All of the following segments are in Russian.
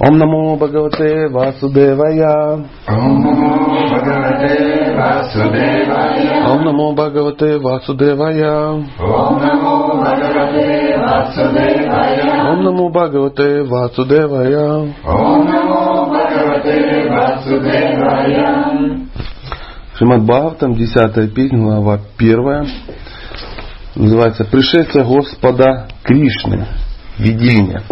Ом намо Бхагавате Васудевая. Ом намо Бхагавате Васудевая. Ом намо Бхагавате Васудевая. Шримад Бхагаватам, 10 песня, глава 1. Называется «Пришествие Господа Кришны». Видение.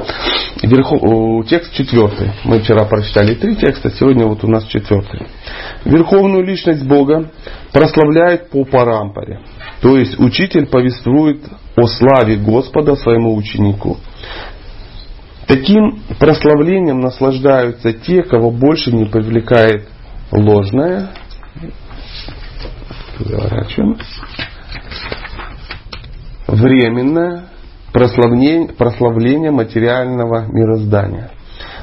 Верхов... Текст четвертый. Мы вчера прочитали три текста, сегодня вот у нас четвертый. Верховную личность Бога прославляет по парампоре. То есть учитель повествует о славе Господа своему ученику. Таким прославлением наслаждаются те, кого больше не привлекает ложное, переворачиваем, временное прославление, прославление материального мироздания.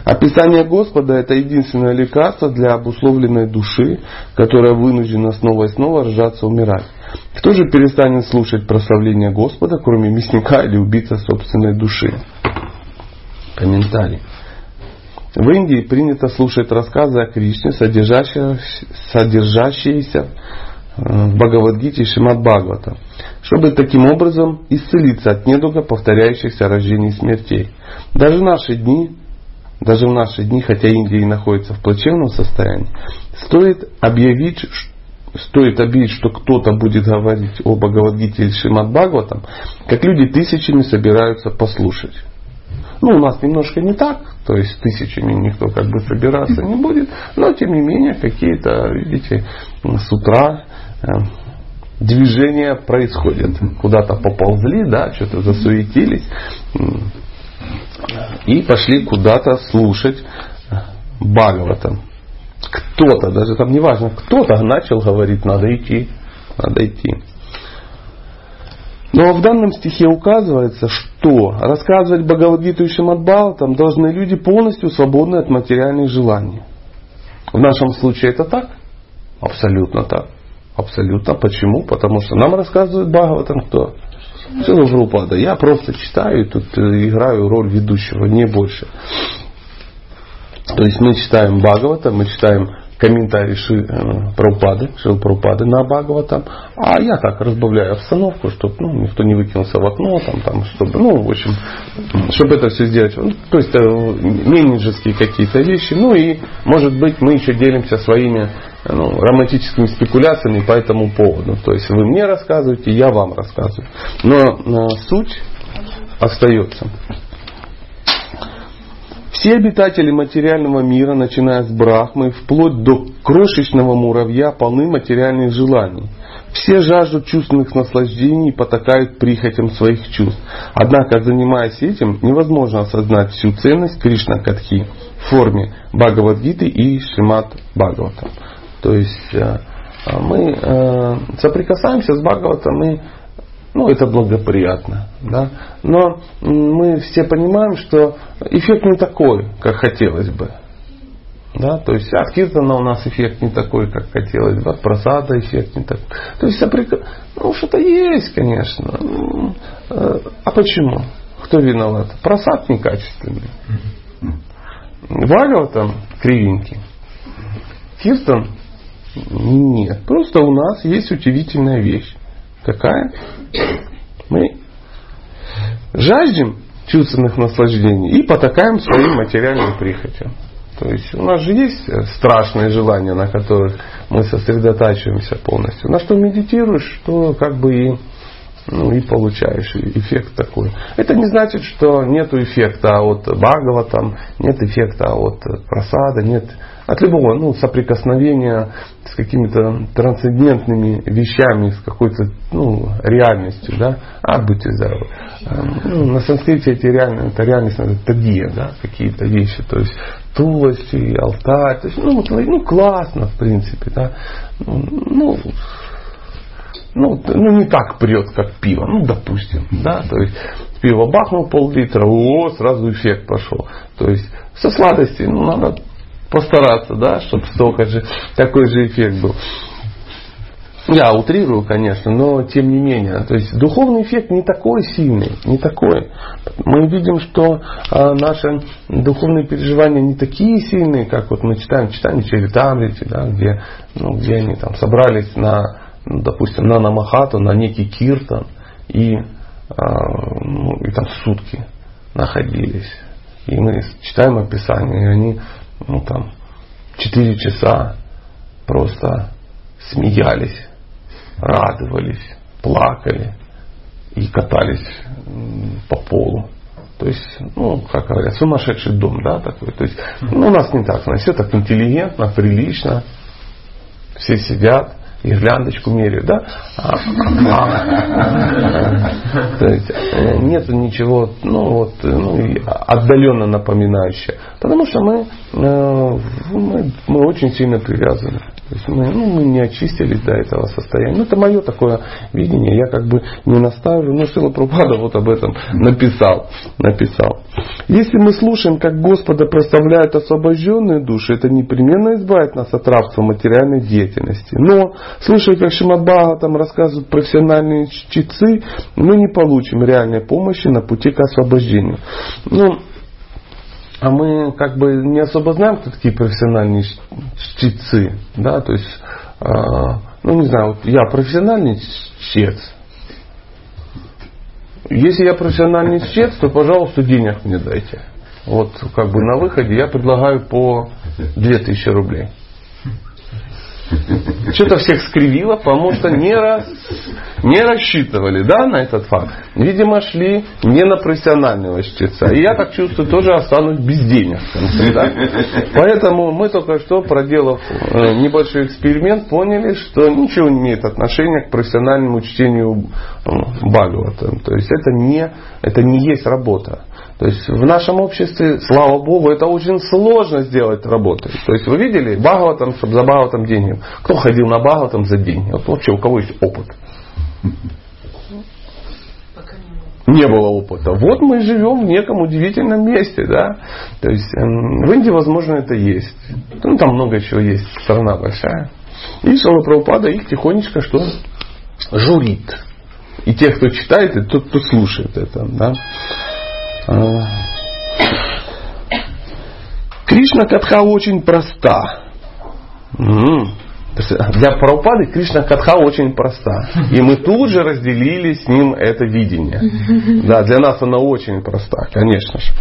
Описание Господа – это единственное лекарство для обусловленной души, которая вынуждена снова и снова рожаться умирать. Кто же перестанет слушать прославление Господа, кроме мясника или убийца собственной души? Комментарий. В Индии принято слушать рассказы о Кришне, содержащиеся в Бхагавадгите и Шимат Бхагавата, чтобы таким образом исцелиться от недуга повторяющихся рождений и смертей. Даже в наши дни, даже в наши дни, хотя Индия и находится в плачевном состоянии, стоит объявить, стоит объявить, что кто-то будет говорить о Бхагавадгите или Шимат Бхагаватам, как люди тысячами собираются послушать. Ну, у нас немножко не так, то есть тысячами никто как бы собираться не будет, но тем не менее какие-то, видите, с утра э, движения происходят. Куда-то поползли, да, что-то засуетились и пошли куда-то слушать Бхагаватам. Кто-то, даже там не важно, кто-то начал говорить, надо идти, надо идти. Но в данном стихе указывается, что рассказывать Бхагавадгиту и Шимадбхаватам должны люди полностью свободны от материальных желаний. В нашем случае это так? Абсолютно так. Абсолютно. Почему? Потому что нам рассказывает Бхагаватам кто? Шилапрупада. Я просто читаю и тут э, играю роль ведущего, не больше. То есть мы читаем Бхагавата, мы читаем комментарий Ши, э, Прабхупады, Шил Прабхупады на Бхагаватам, а я так разбавляю обстановку, чтобы ну, никто не выкинулся в окно, там, там, чтобы, ну, в общем, чтобы это все сделать. Ну, то есть э, менеджерские какие-то вещи, ну и, может быть, мы еще делимся своими ну, романтическими спекуляциями по этому поводу. То есть вы мне рассказываете, я вам рассказываю. Но, но суть остается. Все обитатели материального мира, начиная с Брахмы, вплоть до крошечного муравья, полны материальных желаний. Все жаждут чувственных наслаждений и потакают прихотям своих чувств. Однако, занимаясь этим, невозможно осознать всю ценность Кришна Катхи в форме Бхагавадгиты и Шримат Бхагавата. То есть э, мы э, соприкасаемся с Бхагаватом и ну, это благоприятно. Да? Но мы все понимаем, что эффект не такой, как хотелось бы. Да? То есть от Киртана у нас эффект не такой, как хотелось бы, от просада эффект не такой. То есть соприка... ну, что-то есть, конечно. Э, а почему? Кто виноват? Просад некачественный. Вагал там кривенький. Киртан нет. Просто у нас есть удивительная вещь. Какая? Мы жаждем чувственных наслаждений и потакаем своим материальным прихотям. То есть у нас же есть страшные желания, на которых мы сосредотачиваемся полностью. На что медитируешь, что как бы и, ну, и получаешь эффект такой. Это не значит, что нет эффекта от Бхагава, там, нет эффекта от просада, нет от любого ну, соприкосновения с какими-то трансцендентными вещами, с какой-то ну, реальностью, да, а будьте здоровы. Эм, ну, на санскрите эти реальные, это реальность, это тадия, да, какие-то вещи, то есть тулость и алтарь, то есть, ну, ну, классно, в принципе, да, ну, ну, ну, ну, не так прет, как пиво, ну, допустим, да, то есть пиво бахнул пол-литра, о, сразу эффект пошел. То есть со сладостей, ну, надо постараться, да, чтобы столько же, такой же эффект был. Я утрирую, конечно, но тем не менее. То есть духовный эффект не такой сильный, не такой. Мы видим, что а, наши духовные переживания не такие сильные, как вот мы читаем, читаем Чаритамрити, да, где, ну, где они там собрались на, ну, допустим, на Намахату, на некий киртан, и, а, ну, и там сутки находились. И мы читаем описание, и они ну, там, четыре часа просто смеялись радовались, плакали и катались по полу. То есть, ну, как говорят, сумасшедший дом, да, такой. То есть, ну, у нас не так, у нас все так интеллигентно, прилично. Все сидят, гирляндочку меряют, да? А, а, то есть э, нет ничего, ну вот, ну, отдаленно напоминающего. Потому что мы, э, мы, мы очень сильно привязаны. То есть мы, ну, мы не очистились до этого состояния. Ну, это мое такое видение. Я как бы не настаиваю. Но Сила Пропада вот об этом написал. написал. Если мы слушаем, как Господа проставляют освобожденные души, это непременно избавит нас от рабства материальной деятельности. Но, слушая, как Шимадбага там рассказывают профессиональные чтецы, мы не получим реальной помощи на пути к освобождению. Ну, а мы как бы не особо знаем, кто такие профессиональные чтецы. Да? То есть, э, ну не знаю, вот я профессиональный чтец. Если я профессиональный чтец, то, пожалуйста, денег мне дайте. Вот как бы на выходе я предлагаю по 2000 рублей. Что-то всех скривило, потому что не, раз, не рассчитывали да, на этот факт. Видимо, шли не на профессионального чтеца. И я так чувствую, тоже останусь без денег. конце, да? Поэтому мы только что, проделав э, небольшой эксперимент, поняли, что ничего не имеет отношения к профессиональному чтению Бхагавата. То есть это не, это не есть работа. То есть в нашем обществе, слава Богу, это очень сложно сделать работой. То есть вы видели Бхагаватам, чтобы за Бхагаватам деньги. Кто ходил на Бхагаватам за деньги? Вот вообще у кого есть опыт? не было опыта. Вот мы живем в неком удивительном месте, да. То есть эм, в Индии, возможно, это есть. Ну, там много чего есть, страна большая. И Шала Прабхупада их тихонечко что? Журит. И тех, кто читает, и тот, кто слушает это. Да? А. Кришна Катха очень проста. Для Прабхупады Кришна Катха очень проста. И мы тут же разделили с ним это видение. Да, для нас она очень проста, конечно же.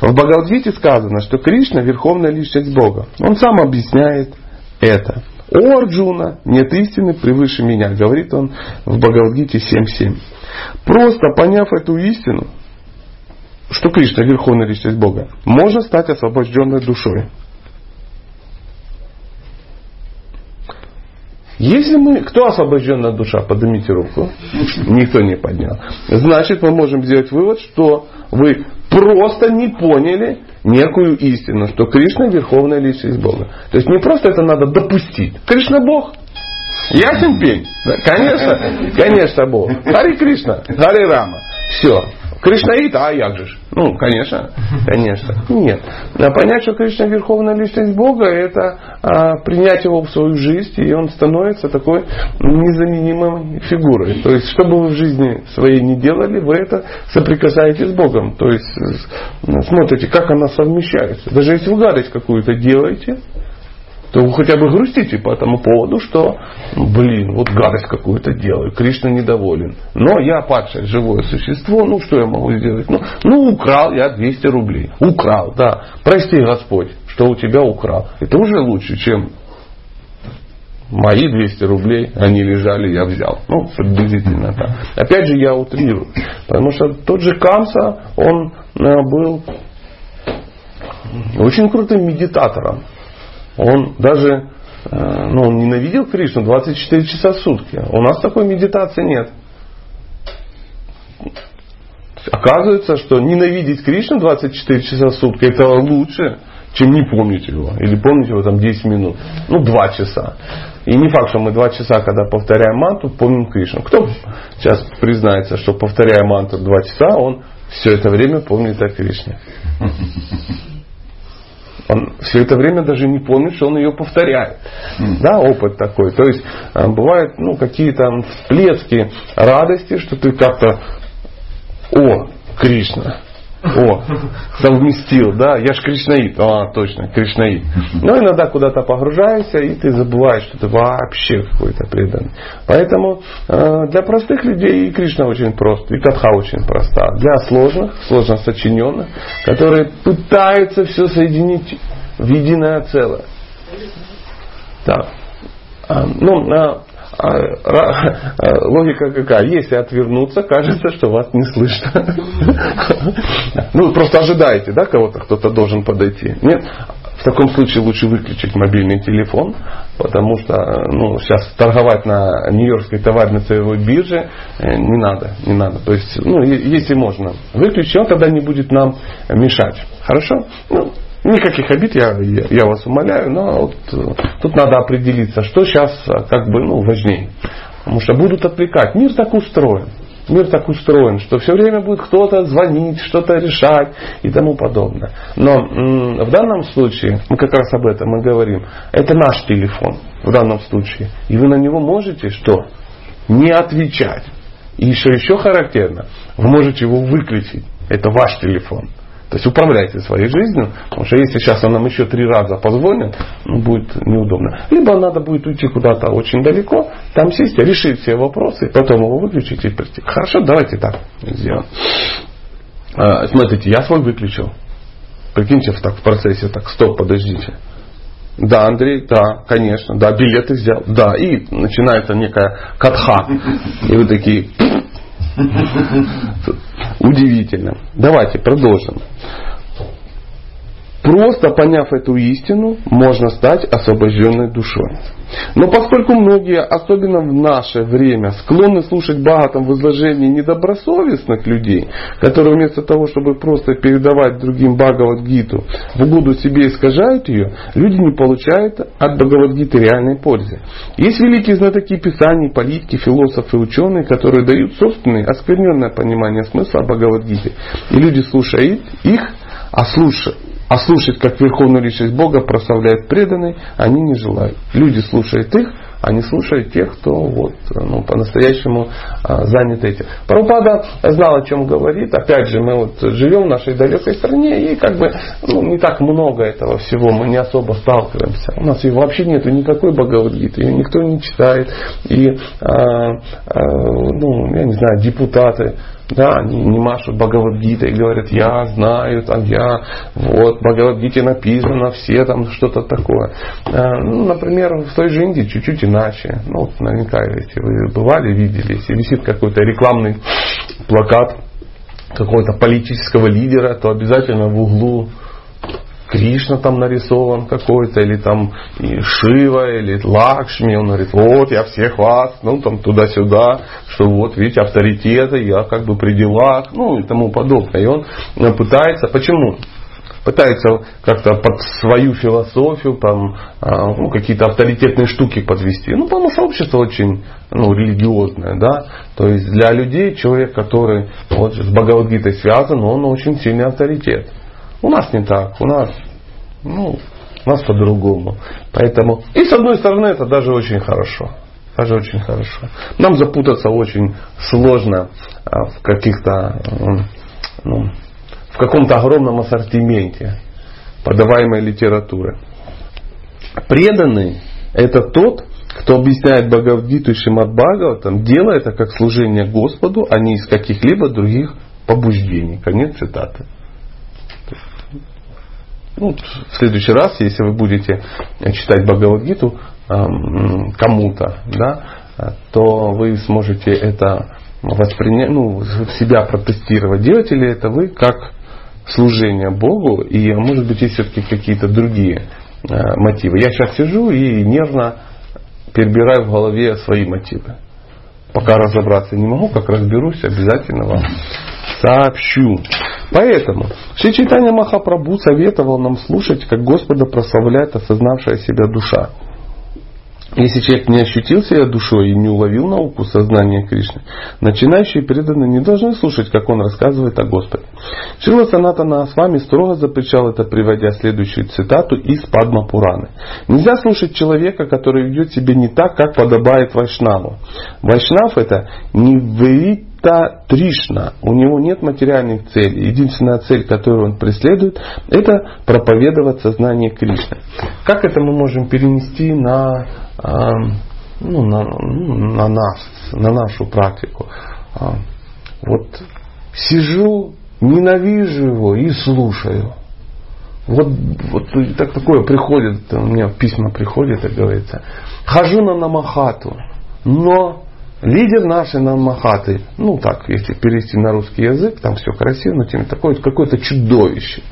В Бхагавадгите сказано, что Кришна верховная личность Бога. Он сам объясняет это. О, Арджуна, нет истины превыше меня, говорит он в Бхагавадгите 7.7. Просто поняв эту истину, что Кришна верховная личность Бога, можно стать освобожденной душой. Если мы... Кто освобожденная душа? Поднимите руку. Никто не поднял. Значит, мы можем сделать вывод, что вы просто не поняли некую истину, что Кришна верховная личность Бога. То есть не просто это надо допустить. Кришна Бог. Ясен пень? Да, конечно, конечно Бог. Хари Кришна, Хари Рама. Все. Кришнаит, а як же? Ну, конечно, конечно. Нет. А понять, что Кришна верховная личность Бога, это а, принять его в свою жизнь, и он становится такой незаменимой фигурой. То есть, что бы вы в жизни своей не делали, вы это соприкасаетесь с Богом. То есть, смотрите, как она совмещается. Даже если вы гадость какую-то делаете, то вы хотя бы грустите по этому поводу, что, блин, вот гадость какую-то делаю, Кришна недоволен. Но я падшее живое существо, ну что я могу сделать? Ну, ну украл я 200 рублей. Украл, да. Прости, Господь, что у тебя украл. Это уже лучше, чем мои 200 рублей, они лежали, я взял. Ну, приблизительно так. Опять же, я утрирую. Потому что тот же Камса, он э, был очень крутым медитатором. Он даже э, ну, он ненавидел Кришну 24 часа в сутки. У нас такой медитации нет. Оказывается, что ненавидеть Кришну 24 часа в сутки это лучше, чем не помнить его. Или помнить его там 10 минут. Ну, 2 часа. И не факт, что мы 2 часа, когда повторяем манту, помним Кришну. Кто сейчас признается, что повторяя манту 2 часа, он все это время помнит о Кришне? Он все это время даже не помнит, что он ее повторяет. Да, опыт такой. То есть э, бывают ну, какие-то всплески радости, что ты как-то, о, Кришна, о, совместил, да, я же кришнаит. А, точно, кришнаит. Но иногда куда-то погружаешься, и ты забываешь, что ты вообще какой-то преданный. Поэтому э, для простых людей и Кришна очень прост, и Катха очень проста. Для сложных, сложно сочиненных, которые пытаются все соединить в единое целое. Да. А, ну, а, логика какая? Если отвернуться, кажется, что вас не слышно. Ну, просто ожидаете, да, кого-то, кто-то должен подойти. Нет? В таком случае лучше выключить мобильный телефон, потому что ну, сейчас торговать на Нью-Йоркской товарной целевой бирже э, не надо, не надо. То есть, ну, если можно, выключить, он тогда не будет нам мешать. Хорошо? Ну, Никаких обид, я, я, я вас умоляю, но вот, э, тут надо определиться, что сейчас э, как бы ну, важнее. Потому что будут отвлекать. Мир так устроен. Мир так устроен, что все время будет кто-то звонить, что-то решать и тому подобное. Но в данном случае, мы как раз об этом и говорим, это наш телефон в данном случае. И вы на него можете что? Не отвечать. И что еще характерно, вы можете его выключить. Это ваш телефон. То есть управляйте своей жизнью, потому что если сейчас он нам еще три раза позвонит, ну, будет неудобно. Либо надо будет уйти куда-то очень далеко, там сесть, решить все вопросы, потом его выключить и прийти. Хорошо, давайте так сделаем. А, смотрите, я свой выключил. Прикиньте, так в процессе, так, стоп, подождите. Да, Андрей, да, конечно, да, билеты взял, да, и начинается некая катха. И вы такие, Удивительно. Давайте продолжим. Просто поняв эту истину, можно стать освобожденной душой. Но поскольку многие, особенно в наше время, склонны слушать Бхагатам в изложении недобросовестных людей, которые вместо того, чтобы просто передавать другим Бхагавадгиту, в угоду себе искажают ее, люди не получают от Бхагавадгиты реальной пользы. Есть великие знатоки писаний, политики, философы, ученые, которые дают собственное оскверненное понимание смысла Бхагавадгиты. И люди слушают их, а слушают а слушать, как Верховную Личность Бога прославляет преданные, они не желают. Люди слушают их, не слушают тех, кто вот, ну, по-настоящему а, занят этим. Прабхупада знал, о чем говорит. Опять же, мы вот живем в нашей далекой стране, и как бы ну, не так много этого всего, мы не особо сталкиваемся. У нас вообще нету никакой Бхагавадгиты, ее никто не читает. И, а, а, ну, я не знаю, депутаты да, они не машут Бхагавадгитой и говорят, я знаю, там я, вот, Бхагавадгите написано, все там что-то такое. А, ну, например, в той же Индии чуть-чуть иначе. Ну, вот, наверняка, если вы бывали, видели, если висит какой-то рекламный плакат какого-то политического лидера, то обязательно в углу Кришна там нарисован какой-то, или там и Шива, или Лакшми, он говорит, вот я всех вас, ну там туда-сюда, что вот видите, авторитеты, я как бы при делах, ну и тому подобное. И он пытается, почему? Пытается как-то под свою философию там, а, ну, какие-то авторитетные штуки подвести. Ну, потому что общество очень ну, религиозное, да. То есть для людей человек, который вот, с Бхагавадгитой связан, он очень сильный авторитет. У нас не так. У нас, ну, у нас по-другому. Поэтому, и с одной стороны, это даже очень хорошо. Даже очень хорошо. Нам запутаться очень сложно а, в каких-то, ну, в каком-то огромном ассортименте подаваемой литературы. Преданный – это тот, кто объясняет Бхагавдгиту и Шимат Бхагаватам, делая это как служение Господу, а не из каких-либо других побуждений. Конец цитаты ну, в следующий раз, если вы будете читать Бхагавадгиту кому-то, да, то вы сможете это воспринять, ну, себя протестировать. Делаете ли это вы как служение Богу, и может быть есть все-таки какие-то другие э, мотивы. Я сейчас сижу и нервно перебираю в голове свои мотивы. Пока разобраться не могу, как разберусь, обязательно вам сообщу. Поэтому Шри Чайтанья Махапрабху советовал нам слушать, как Господа прославляет осознавшая себя душа. Если человек не ощутил себя душой и не уловил науку сознания Кришны, начинающие преданные не должны слушать, как он рассказывает о Господе. Шрила Санатана вами строго запрещал это, приводя следующую цитату из Падма Пураны. Нельзя слушать человека, который ведет себя не так, как подобает Вайшнаву. Вайшнав это не Врита Тришна. У него нет материальных целей. Единственная цель, которую он преследует, это проповедовать сознание Кришны. Как это мы можем перенести на ну, на, ну, на нас, на нашу практику. А, вот сижу, ненавижу его и слушаю. Вот, вот так такое приходит, у меня письма приходят, и говорится, хожу на Намахату, но лидер нашей Намахаты, ну так, если перевести на русский язык, там все красиво, но тем такое какое-то чудовище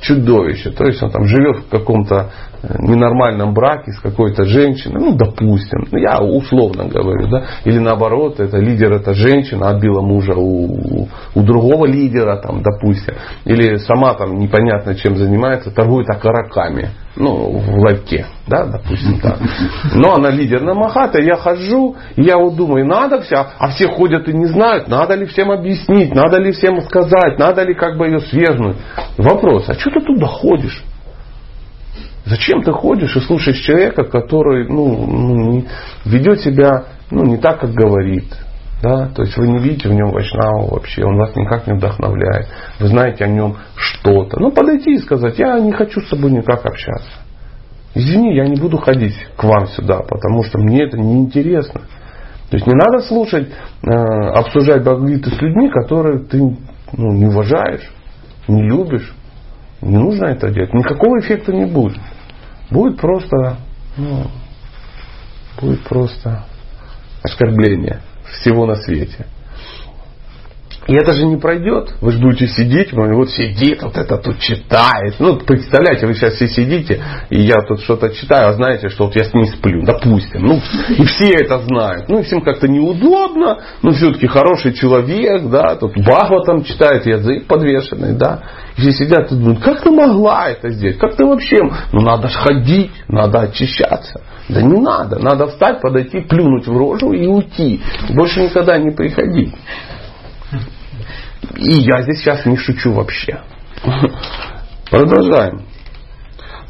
чудовище. То есть он там живет в каком-то ненормальном браке с какой-то женщиной, ну, допустим, ну, я условно говорю, да, или наоборот, это лидер, это женщина отбила мужа у, у другого лидера, там, допустим, или сама там непонятно чем занимается, торгует окороками, ну, в ларьке, да, допустим, так. Но она лидер на Махата, я хожу, я вот думаю, надо все, а все ходят и не знают, надо ли всем объяснить, надо ли всем сказать, надо ли как бы ее свергнуть. Вопрос, а что ты туда ходишь? Зачем ты ходишь и слушаешь человека, который ну, ну, ведет себя ну, не так, как говорит, да? То есть вы не видите в нем вайшнаву вообще, он вас никак не вдохновляет. Вы знаете о нем что-то. Ну, подойти и сказать, я не хочу с тобой никак общаться. Извини, я не буду ходить к вам сюда, потому что мне это неинтересно. То есть не надо слушать, э, обсуждать Бхагавиту с людьми, которые ты ну, не уважаешь, не любишь. Не нужно это делать. Никакого эффекта не будет. Будет просто, ну, будет просто оскорбление всего на свете. И это же не пройдет. Вы же будете сидеть, вот сидит, вот это тут читает. Ну, представляете, вы сейчас все сидите, и я тут что-то читаю, а знаете, что вот я с ней сплю, допустим. Ну, и все это знают. Ну, и всем как-то неудобно, но все-таки хороший человек, да, тут Бахва там читает, язык подвешенный, да. И все сидят и думают, как ты могла это сделать? Как ты вообще? Ну, надо же ходить, надо очищаться. Да не надо. Надо встать, подойти, плюнуть в рожу и уйти. Больше никогда не приходить. И я здесь сейчас не шучу вообще. Продолжаем.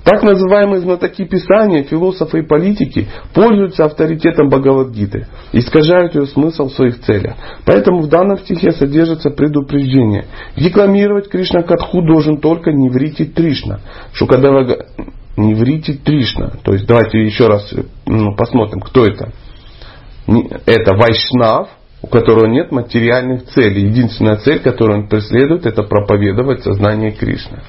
Так называемые знатоки Писания, философы и политики пользуются авторитетом Бхагавадгиты, искажают ее смысл в своих целях. Поэтому в данном стихе содержится предупреждение. Декламировать Кришна Катху должен только Неврити Тришна. Шукадава Неврити Тришна. То есть давайте еще раз ну, посмотрим, кто это. Это Вайшнав, у которого нет материальных целей. Единственная цель, которую он преследует, это проповедовать сознание Кришны.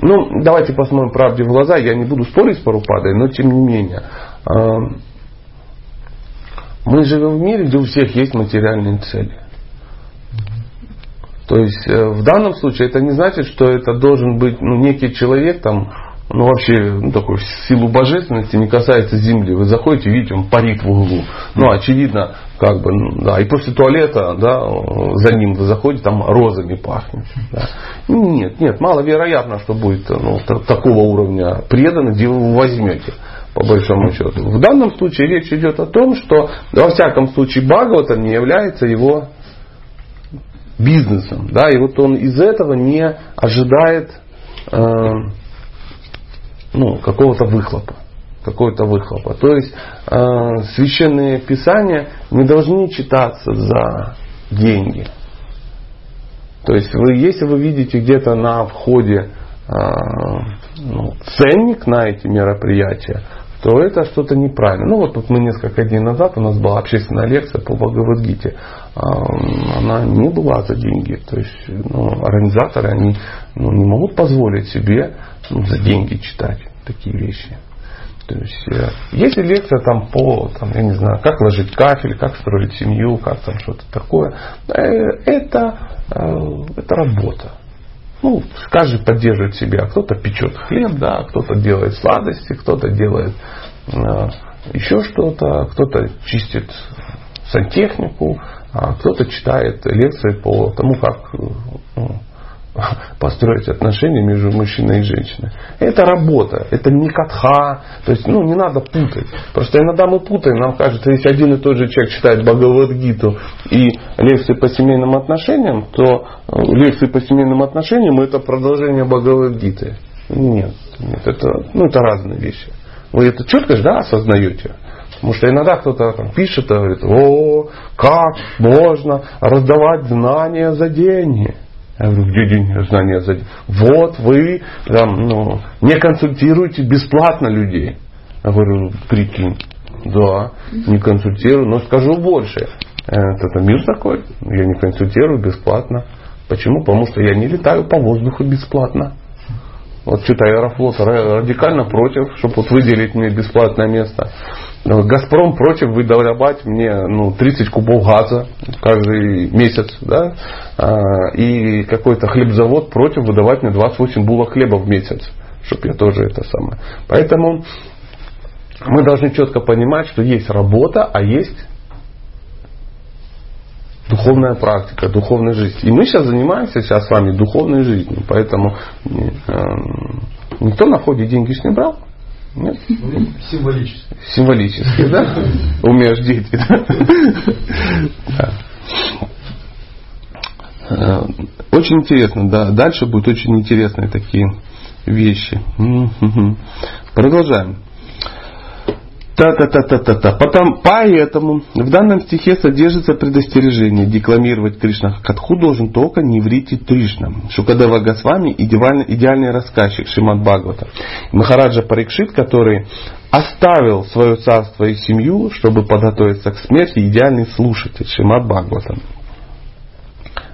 Ну, давайте посмотрим правде в глаза. Я не буду спорить с Парупадой, но тем не менее. Мы живем в мире, где у всех есть материальные цели. То есть э, в данном случае это не значит, что это должен быть ну, некий человек, там, ну вообще ну, такой силу божественности не касается земли. Вы заходите, видите, он парит в углу. Ну, очевидно, как бы, ну, да, и после туалета, да, за ним вы заходите, там розами пахнет. Да. Нет, нет, маловероятно, что будет ну, такого уровня преданных, где вы возьмете по большому счету. В данном случае речь идет о том, что во всяком случае Бхагавата не является его бизнесом. Да, и вот он из этого не ожидает э, ну, какого-то выхлопа. Какого-то выхлопа. То есть э, священные писания не должны читаться за деньги. То есть вы, если вы видите где-то на входе э, ну, ценник на эти мероприятия, то это что-то неправильно. Ну вот, вот мы несколько дней назад у нас была общественная лекция по Бхагавадгите. Она не была за деньги. То есть ну, организаторы они ну, не могут позволить себе ну, за деньги читать такие вещи. То есть, э, если лекция там по, там, я не знаю, как ложить кафель, как строить семью, как там что-то такое, э, это, э, это работа. Ну, каждый поддерживает себя. Кто-то печет хлеб, да, кто-то делает сладости, кто-то делает еще что-то, кто-то чистит сантехнику, а кто-то читает лекции по тому, как ну, построить отношения между мужчиной и женщиной. Это работа, это не катха, то есть ну, не надо путать. Просто иногда мы путаем, нам кажется, если один и тот же человек читает Бхагавадгиту и лекции по семейным отношениям, то э, лекции по семейным отношениям это продолжение Бхагавадгиты. Нет, нет, это, ну, это разные вещи. Вы это четко же да, осознаете? Потому что иногда кто-то там пишет и говорит, о, как можно раздавать знания за деньги. Я говорю, где деньги, знания за деньги? Вот вы там, ну, не консультируете бесплатно людей. Я говорю, прикинь, да, не консультирую, но скажу больше. Это, это мир такой, я не консультирую бесплатно. Почему? Потому что я не летаю по воздуху бесплатно. Вот что-то Аэрофлот радикально против, чтобы вот выделить мне бесплатное место. Газпром против выдавать мне ну, 30 кубов газа каждый месяц. Да? А, и какой-то хлебзавод против выдавать мне 28 булок хлеба в месяц. Чтобы я тоже это самое. Поэтому мы должны четко понимать, что есть работа, а есть духовная практика, духовная жизнь. И мы сейчас занимаемся сейчас с вами духовной жизнью. Поэтому э, никто на входе деньги не брал. Нет? Символически. Символически, да? Умеешь дети. Да? Э, очень интересно, да. Дальше будут очень интересные такие вещи. Продолжаем. Та-та-та-та-та-та. Потом, поэтому в данном стихе содержится предостережение. Декламировать Кришна Катху должен только не врите Кришна. Шукадева Госвами идеальный, идеальный рассказчик Шимат Бхагавата. Махараджа Парикшит, который оставил свое царство и семью, чтобы подготовиться к смерти, идеальный слушатель Шимат Бхагавата.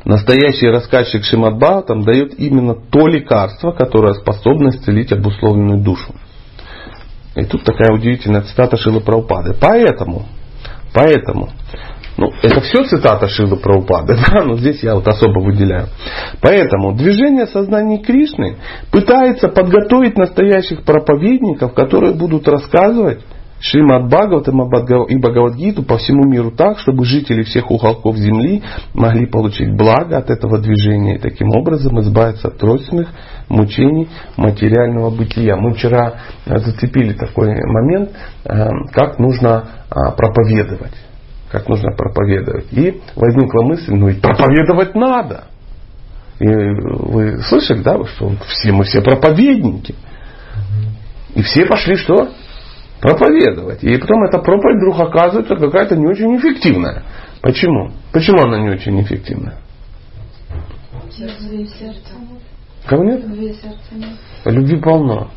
Настоящий рассказчик Шимат Бхагаватам дает именно то лекарство, которое способно исцелить обусловленную душу. И тут такая удивительная цитата Шилы Праупады. Поэтому, поэтому, ну, это все цитата Шилы Праупады, да, но здесь я вот особо выделяю. Поэтому движение сознания Кришны пытается подготовить настоящих проповедников, которые будут рассказывать Шримад Бхагаватам и Бхагавадгиту по всему миру так, чтобы жители всех уголков Земли могли получить благо от этого движения и таким образом избавиться от тройственных мучений материального бытия. Мы вчера э, зацепили такой момент, э, как нужно а, проповедовать. Как нужно проповедовать. И возникла мысль, ну ведь проповедовать надо. И вы слышали, да, что все мы все проповедники. И все пошли что? Проповедовать. И потом эта проповедь вдруг оказывается какая-то не очень эффективная. Почему? Почему она не очень эффективная? Кого нет? Любви сердце. Любви полно.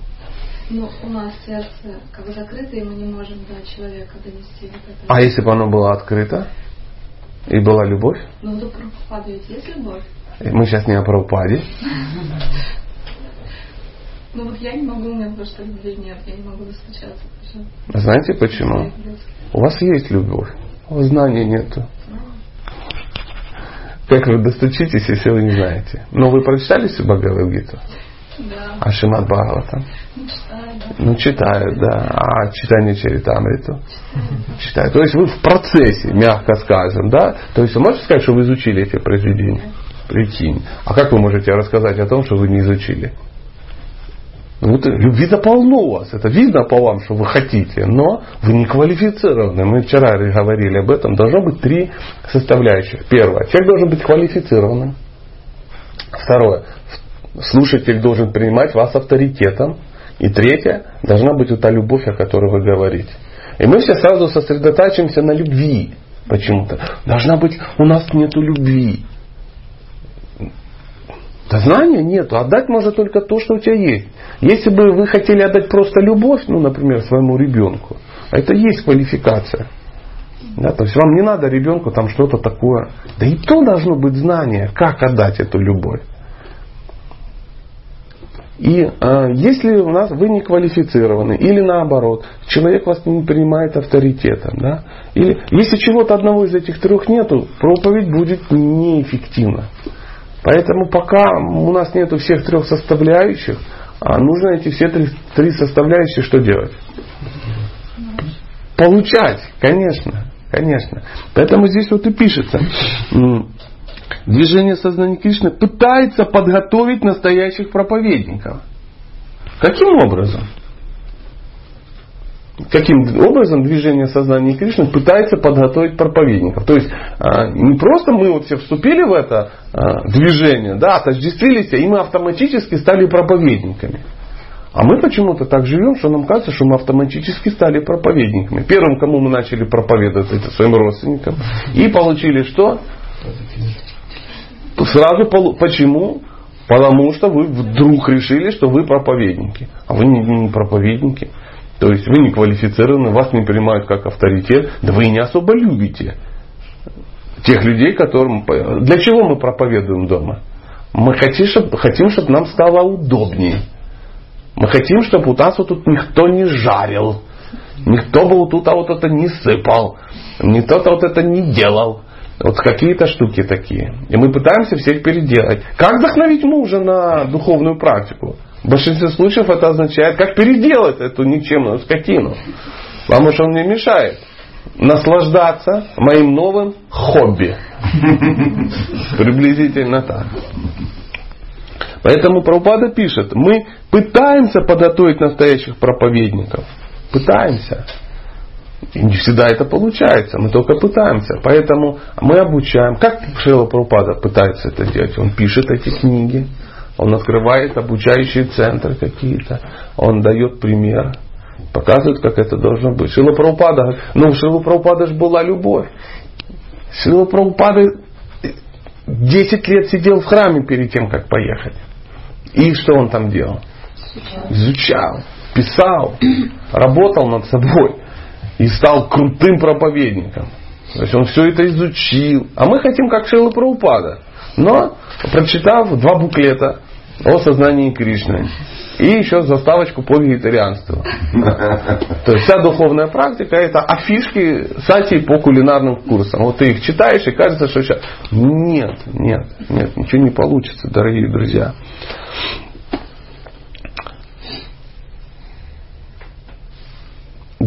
Ну, у нас сердце как бы закрыто, и мы не можем до человека донести вот это. А если бы оно было открыто? И была любовь? Ну, до Прабхупады ведь есть любовь. Мы сейчас не о Прабхупаде. Ну вот я не могу, у меня что любви нет, я не могу достучаться. Знаете почему? У вас есть любовь, у вас знаний нету. Как вы достучитесь, если вы не знаете? Но вы прочитали себе Бхагавадгиту? Да. А Шимат Бхагавата? Ну, читаю, да. Ну, читают, да. А читание Чаритамриту? Читают. То есть вы в процессе, мягко скажем, да? То есть вы можете сказать, что вы изучили эти произведения? Прикинь. А как вы можете рассказать о том, что вы не изучили? Вот любви-то полно у вас. Это видно по вам, что вы хотите. Но вы не квалифицированы. Мы вчера говорили об этом. Должно быть три составляющих. Первое. Человек должен быть квалифицированным. Второе. Слушатель должен принимать вас авторитетом. И третье. Должна быть вот та любовь, о которой вы говорите. И мы все сразу сосредотачиваемся на любви. Почему-то. Должна быть, у нас нету любви. Да знания нету. Отдать можно только то, что у тебя есть. Если бы вы хотели отдать просто любовь, ну, например, своему ребенку, а это есть квалификация. Да, то есть вам не надо ребенку там что-то такое. Да и то должно быть знание, как отдать эту любовь. И э, если у нас вы не квалифицированы, или наоборот, человек вас не принимает авторитетом, да, или если чего-то одного из этих трех нету, проповедь будет неэффективна. Поэтому пока у нас нету всех трех составляющих, а нужно эти все три, три составляющие что делать? Получать, конечно, конечно. Поэтому здесь вот и пишется. Движение сознания Кришны пытается подготовить настоящих проповедников. Каким образом? Каким образом движение сознания Кришны пытается подготовить проповедников. То есть а, не просто мы вот все вступили в это а, движение, да, отождествились, и мы автоматически стали проповедниками. А мы почему-то так живем, что нам кажется, что мы автоматически стали проповедниками. Первым, кому мы начали проповедовать, это своим родственникам. И получили что? Сразу почему? Потому что вы вдруг решили, что вы проповедники. А вы не проповедники. То есть вы не квалифицированы, вас не принимают как авторитет, да вы не особо любите тех людей, которым... Для чего мы проповедуем дома? Мы хотим, чтобы, хотим, чтобы нам стало удобнее. Мы хотим, чтобы у нас вот тут никто не жарил. Никто бы вот тут а вот это не сыпал. Никто-то вот это не делал. Вот какие-то штуки такие. И мы пытаемся всех переделать. Как вдохновить мужа на духовную практику? В большинстве случаев это означает, как переделать эту никчемную скотину. Потому что он мне мешает наслаждаться моим новым хобби. Приблизительно так. Поэтому Прабхупада пишет, мы пытаемся подготовить настоящих проповедников. Пытаемся. И не всегда это получается, мы только пытаемся. Поэтому мы обучаем. Как Шила Прабхупада пытается это делать? Он пишет эти книги, он открывает обучающие центры какие-то. Он дает пример. Показывает, как это должно быть. Шила Прабхупада, ну, у Шила Прабхупада же была любовь. Шила Прабхупада 10 лет сидел в храме перед тем, как поехать. И что он там делал? Изучал, писал, работал над собой и стал крутым проповедником. То есть он все это изучил. А мы хотим как Шила Прабхупада. Но прочитав два буклета о сознании Кришны и еще заставочку по вегетарианству. То есть вся духовная практика это афишки сати по кулинарным курсам. Вот ты их читаешь и кажется, что сейчас... Нет, нет, нет, ничего не получится, дорогие друзья.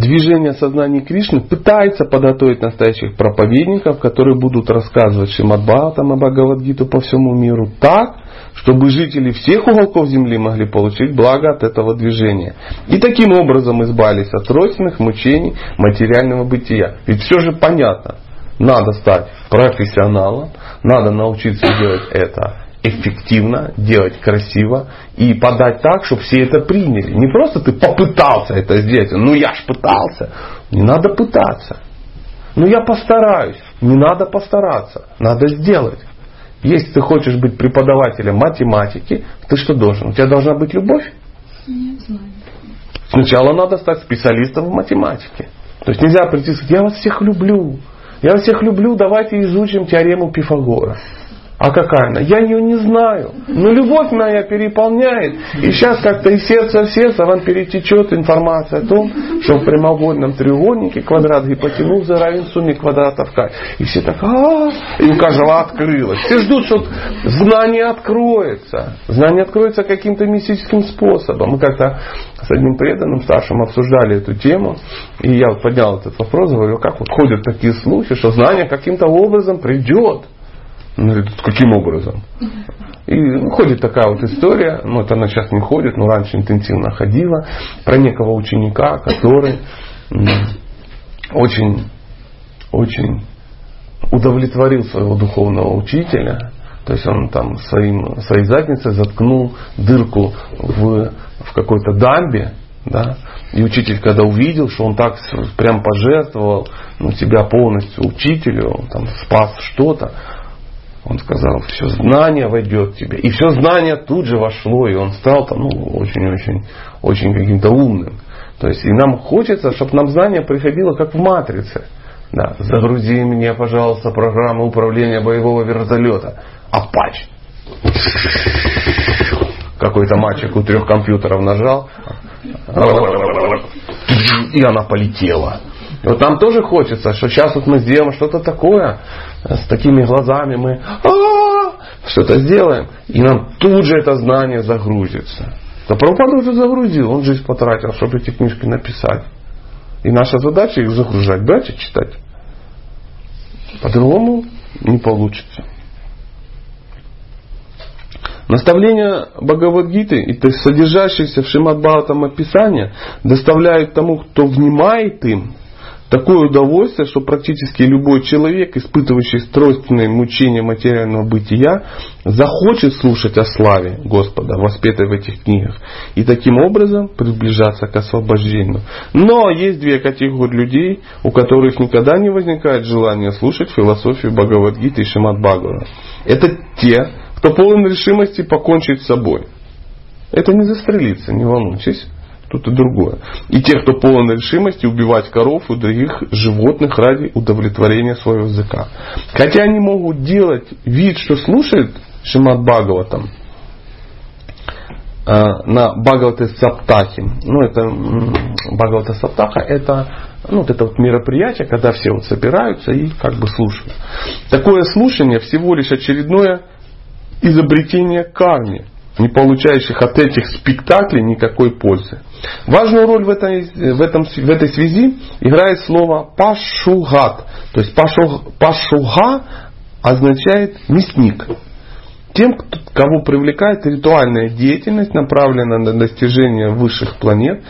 Движение сознания Кришны пытается подготовить настоящих проповедников, которые будут рассказывать Шримад Бхагаватам и Бхагавадгиту по всему миру так, чтобы жители всех уголков Земли могли получить благо от этого движения. И таким образом избавились от родственных мучений материального бытия. Ведь все же понятно, надо стать профессионалом, надо научиться делать это эффективно, делать красиво и подать так, чтобы все это приняли. Не просто ты попытался это сделать, ну я ж пытался. Не надо пытаться. Ну я постараюсь. Не надо постараться. Надо сделать. Если ты хочешь быть преподавателем математики, ты что должен? У тебя должна быть любовь? Не знаю. Сначала надо стать специалистом в математике. То есть нельзя прийти и сказать, я вас всех люблю. Я вас всех люблю, давайте изучим теорему Пифагора. А какая она? Я ее не знаю. Но любовь моя переполняет. И сейчас как-то из сердца в сердце вам перетечет информация о том, что в прямоугольном треугольнике квадрат гипотенузы равен сумме квадратов К. И все так, а И у каждого открылось. Все ждут, что знание откроется. Знание откроется каким-то мистическим способом. Мы как-то с одним преданным старшим обсуждали эту тему. И я вот поднял этот вопрос, говорю, как вот ходят такие слухи, что знание каким-то образом придет. Ну, каким образом? И ходит такая вот история, ну это она сейчас не ходит, но раньше интенсивно ходила, про некого ученика, который очень, очень удовлетворил своего духовного учителя. То есть он там своим, своей задницей заткнул дырку в, в какой-то дамбе, да, и учитель, когда увидел, что он так прям пожертвовал ну, себя полностью учителю, там, спас что-то, он сказал, все знание войдет в тебя. И все знание тут же вошло, и он стал там, ну, очень-очень, очень каким-то умным. То есть, и нам хочется, чтобы нам знание приходило как в матрице. Да, загрузи мне, пожалуйста, программу управления боевого вертолета. Апач. Какой-то мальчик у трех компьютеров нажал. И она полетела. И вот нам тоже хочется, что сейчас вот мы сделаем что-то такое, э, с такими глазами мы что-то сделаем, и нам тут же это знание загрузится. Да Прабхупада уже загрузил, он жизнь потратил, чтобы эти книжки написать. И наша задача их загружать, брать и читать. По-другому не получится. Наставления Бхагавадгиты и содержащиеся в Шримад Бхагаватам описания доставляют тому, кто внимает им, такое удовольствие, что практически любой человек, испытывающий стройственные мучения материального бытия, захочет слушать о славе Господа, воспетой в этих книгах, и таким образом приближаться к освобождению. Но есть две категории людей, у которых никогда не возникает желания слушать философию Бхагавадгиты и Шимат Бхагавата. Это те, кто полон решимости покончить с собой. Это не застрелиться, не волнуйтесь и другое. И те, кто полон решимости убивать коров и других животных ради удовлетворения своего языка. Хотя они могут делать вид, что слушают Шимат Бхагаватам, на Бхагавате Саптахи. Ну, это Бхагавата Саптаха это ну, вот это вот мероприятие, когда все вот собираются и как бы слушают. Такое слушание всего лишь очередное изобретение карми не получающих от этих спектаклей никакой пользы. Важную роль в этой, в этом, в этой связи играет слово пашугат. То есть пашуга означает мясник. Тем, кого привлекает ритуальная деятельность, направленная на достижение высших планет,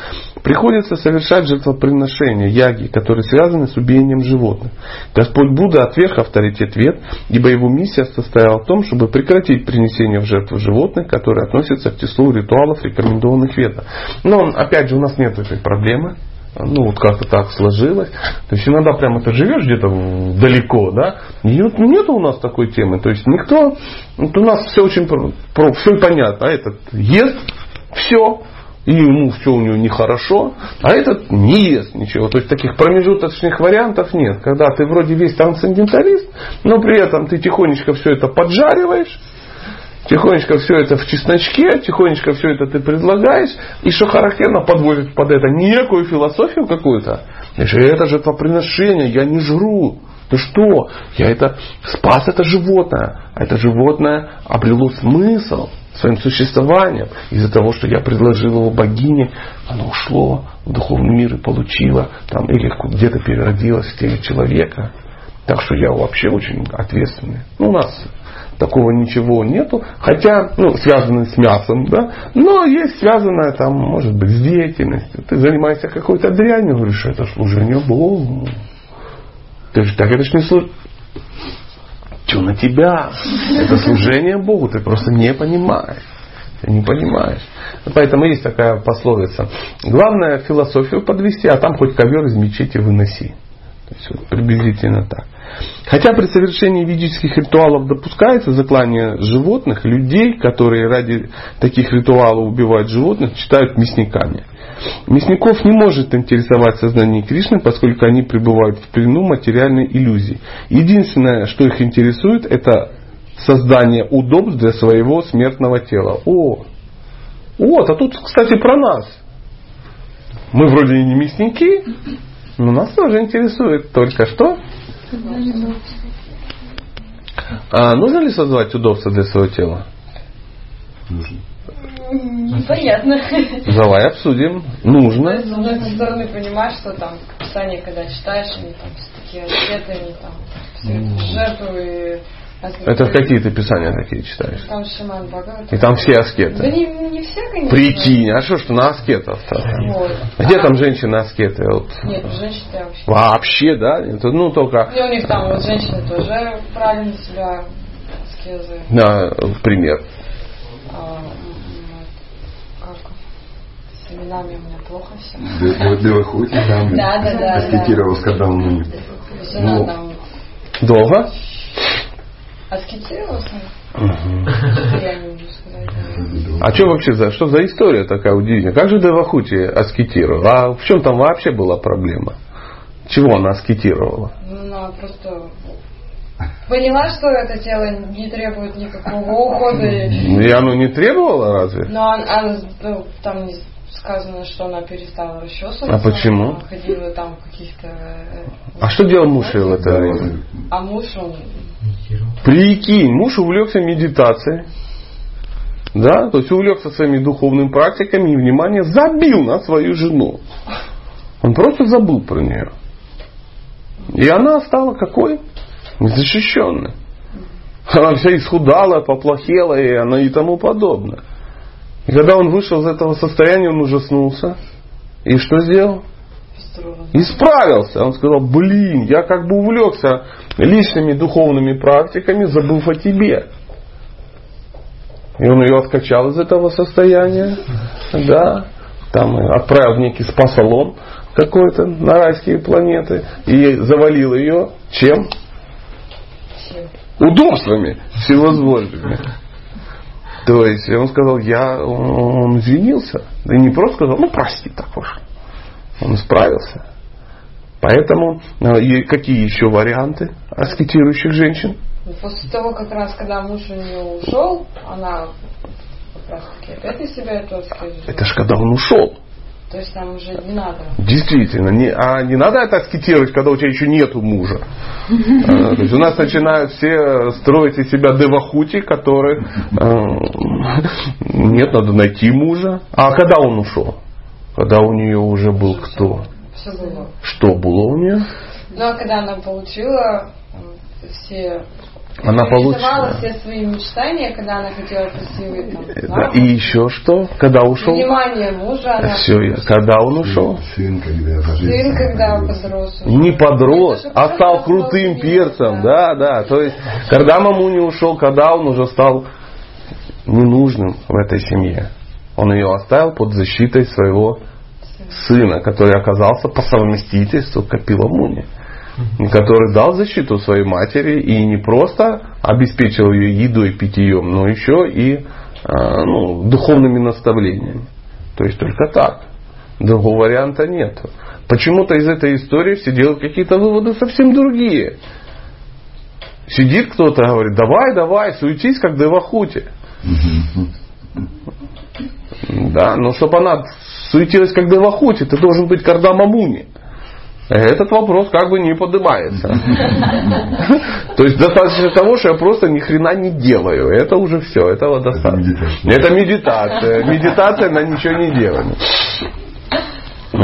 приходится совершать жертвоприношения, яги, которые связаны с убиением животных. Господь Будда отверг авторитет вет, ибо его миссия состояла в том, чтобы прекратить принесение в жертву животных, которые относятся к числу ритуалов, рекомендованных веда. Но, опять же, у нас нет этой проблемы ну вот как-то так сложилось. То есть иногда прямо ты живешь где-то далеко, да, и вот нет у нас такой темы. То есть никто, вот у нас все очень про, все понятно. А этот ест все, и ему все у него нехорошо, а этот не ест ничего. То есть таких промежуточных вариантов нет. Когда ты вроде весь трансценденталист, но при этом ты тихонечко все это поджариваешь, Тихонечко все это в чесночке, тихонечко все это ты предлагаешь, и что характерно подводит под это некую философию какую-то. Это же жертвоприношение, я не жру. Ты что? Я это спас это животное. А это животное обрело смысл своим существованием. Из-за того, что я предложил его богине, оно ушло в духовный мир и получило там, или где-то переродилось в теле человека. Так что я вообще очень ответственный. Ну, у нас такого ничего нету, хотя, ну, связанное с мясом, да, но есть связанное там, может быть, с деятельностью. Ты занимаешься какой-то дрянью, говоришь, это служение Богу. Ты же так это ж не служение. Что на тебя? Это служение Богу, ты просто не понимаешь. Ты не понимаешь. Поэтому есть такая пословица. Главное философию подвести, а там хоть ковер из мечети выноси. То есть вот приблизительно так. Хотя при совершении ведических ритуалов допускается заклание животных, людей, которые ради таких ритуалов убивают животных, считают мясниками. Мясников не может интересовать сознание Кришны, поскольку они пребывают в плену материальной иллюзии. Единственное, что их интересует, это создание удобств для своего смертного тела. О, вот, а тут, кстати, про нас. Мы вроде и не мясники, но нас тоже интересует только что а нужно ли создавать удобства для своего тела? Нужно. Непонятно. Давай обсудим. Нужно. с одной стороны, понимаешь, что там Писание, когда читаешь, они там все такие ответы, они там все жертву и это какие ты писания такие читаешь? Там Шиман Бхагават. И там все аскеты. Да не, не все, конечно. Прикинь, а что, что на аскетов-то? Вот. Где а там женщины-аскеты? Вот. Нет, женщины вообще. Вообще, да? Это, ну, только... И у них там вот женщины тоже правильно себя аскезы. На, пример. А, как? С именами у меня плохо все. Девахути там да, да, да, аскетировал, когда он... Ну, Долго? Аскетировался? Сказать. А что вообще за, что за история такая удивительная? Как же Девахути аскетировал? А в чем там вообще была проблема? Чего она аскетировала? Ну, она просто поняла, что это тело не требует никакого ухода. И оно не требовало разве? Но она, она ну, там сказано, что она перестала расчесываться. А почему? Она ходила там каких-то... Э, а что делал муж в это время? А муж, он Прикинь, муж увлекся медитацией. Да, то есть увлекся своими духовными практиками и, внимание, забил на свою жену. Он просто забыл про нее. И она стала какой? Незащищенной. Она вся исхудала, поплохела и, она и тому подобное. И когда он вышел из этого состояния, он ужаснулся. И что сделал? Исправился. Он сказал, блин, я как бы увлекся личными духовными практиками, забыв о тебе. И он ее откачал из этого состояния. Да. Там отправил в некий спа-салон какой-то на райские планеты. И завалил ее чем? Удобствами всевозможными. То есть он сказал, я, он извинился. И не просто сказал, ну прости так уж. Он исправился. Поэтому э, какие еще варианты аскетирующих женщин? Ну, после того, как раз, когда муж у нее ушел, она как раз таки опять на себя это аскезу. Это же когда он ушел. То есть нам уже не надо. Действительно. Не, а не надо это аскетировать, когда у тебя еще нету мужа. А, то есть у нас начинают все строить из себя девахути, которые... Нет, надо найти мужа. А когда он ушел? Когда у нее уже был кто? Все было. Что было у нее? Ну а когда она получила все она получила все свои мечтания, когда она хотела красивый там, да, И еще что? Когда ушел? Внимание мужа. Она... Все, когда он ушел? Сын, когда Сын, когда подрос. Уже. Не подрос, а стал крутым перцем. Да, да. То есть, когда маму не ушел, когда он уже стал ненужным в этой семье. Он ее оставил под защитой своего сына, который оказался по совместительству Капила Муни который дал защиту своей матери и не просто обеспечил ее едой, питьем, но еще и ну, духовными наставлениями. То есть только так. Другого варианта нет. Почему-то из этой истории все делают какие-то выводы совсем другие. Сидит кто-то и говорит, давай, давай, суетись, как Девахути. Да, но чтобы она суетилась, как Девахути, ты должен быть Кардама Муни этот вопрос как бы не поднимается. То есть достаточно того, что я просто ни хрена не делаю. Это уже все, этого достаточно. Это медитация. Медитация на ничего не делание.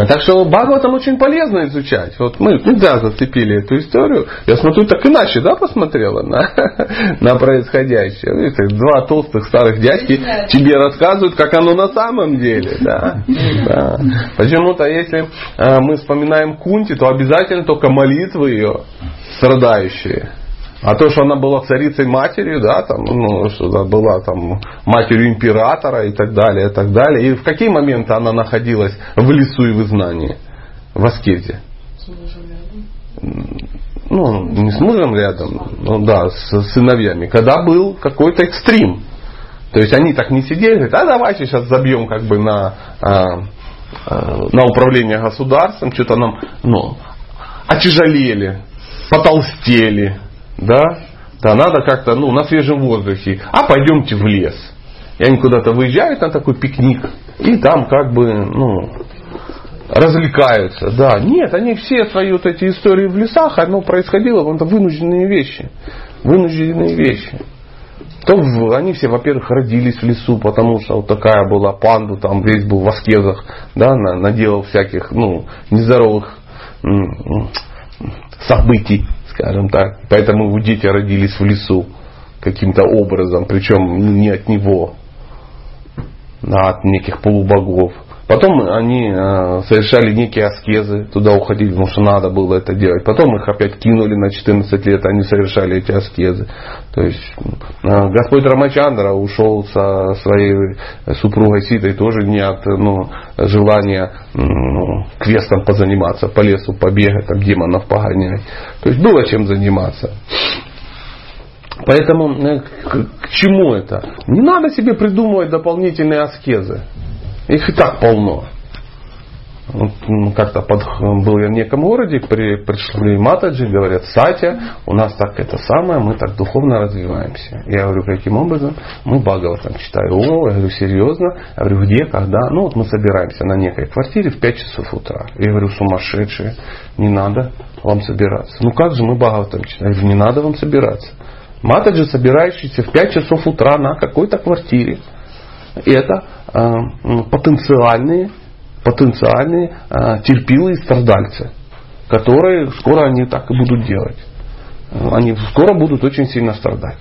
Так что Бхагаватам очень полезно изучать. Вот мы, ну да, зацепили эту историю. Я смотрю, так иначе, да, посмотрела на, на происходящее. Видите, два толстых старых дядьки тебе рассказывают, как оно на самом деле. Да, да. Почему-то, если э, мы вспоминаем Кунти, то обязательно только молитвы ее страдающие. А то, что она была царицей матерью, да, там, ну, что она была там матерью императора и так далее, и так далее. И в какие моменты она находилась в лесу и в изгнании? В аскезе. Ну, не с мужем рядом, ну да, с сыновьями. Когда был какой-то экстрим. То есть они так не сидели, говорят, а давайте сейчас забьем как бы на, а, а, на управление государством, что-то нам, ну, отяжелели, потолстели, да, да, надо как-то, ну, на свежем воздухе, а пойдемте в лес. И они куда-то выезжают на такой пикник, и там как бы, ну, развлекаются. Да, нет, они все свои вот эти истории в лесах, оно происходило, это вынужденные вещи. Вынужденные вещи. То они все, во-первых, родились в лесу, потому что вот такая была панду, там весь был в аскезах, да, наделал всяких, ну, нездоровых событий скажем так. Поэтому его дети родились в лесу каким-то образом, причем не от него, а от неких полубогов. Потом они э, совершали некие аскезы, туда уходили, потому что надо было это делать. Потом их опять кинули на 14 лет, они совершали эти аскезы. То есть э, Господь Рамачандра ушел со своей супругой Ситой тоже не от ну, желания ну, квестом позаниматься, по лесу побегать, там демонов погонять. То есть было чем заниматься. Поэтому э, к чему это? Не надо себе придумывать дополнительные аскезы. Их и так полно. Ну, как-то под, был я в неком городе, при, пришли матаджи, говорят, Сатя, у нас так это самое, мы так духовно развиваемся. Я говорю, каким образом? Мы Бхагаватам читаем. О, я говорю, серьезно? Я говорю, где, когда? Ну вот мы собираемся на некой квартире в 5 часов утра. Я говорю, сумасшедшие, не надо вам собираться. Ну как же мы Бхагаватам читаем? Я говорю, не надо вам собираться. Матаджи, собирающийся в 5 часов утра на какой-то квартире это э, потенциальные, потенциальные э, терпилые страдальцы, которые скоро они так и будут делать. Они скоро будут очень сильно страдать.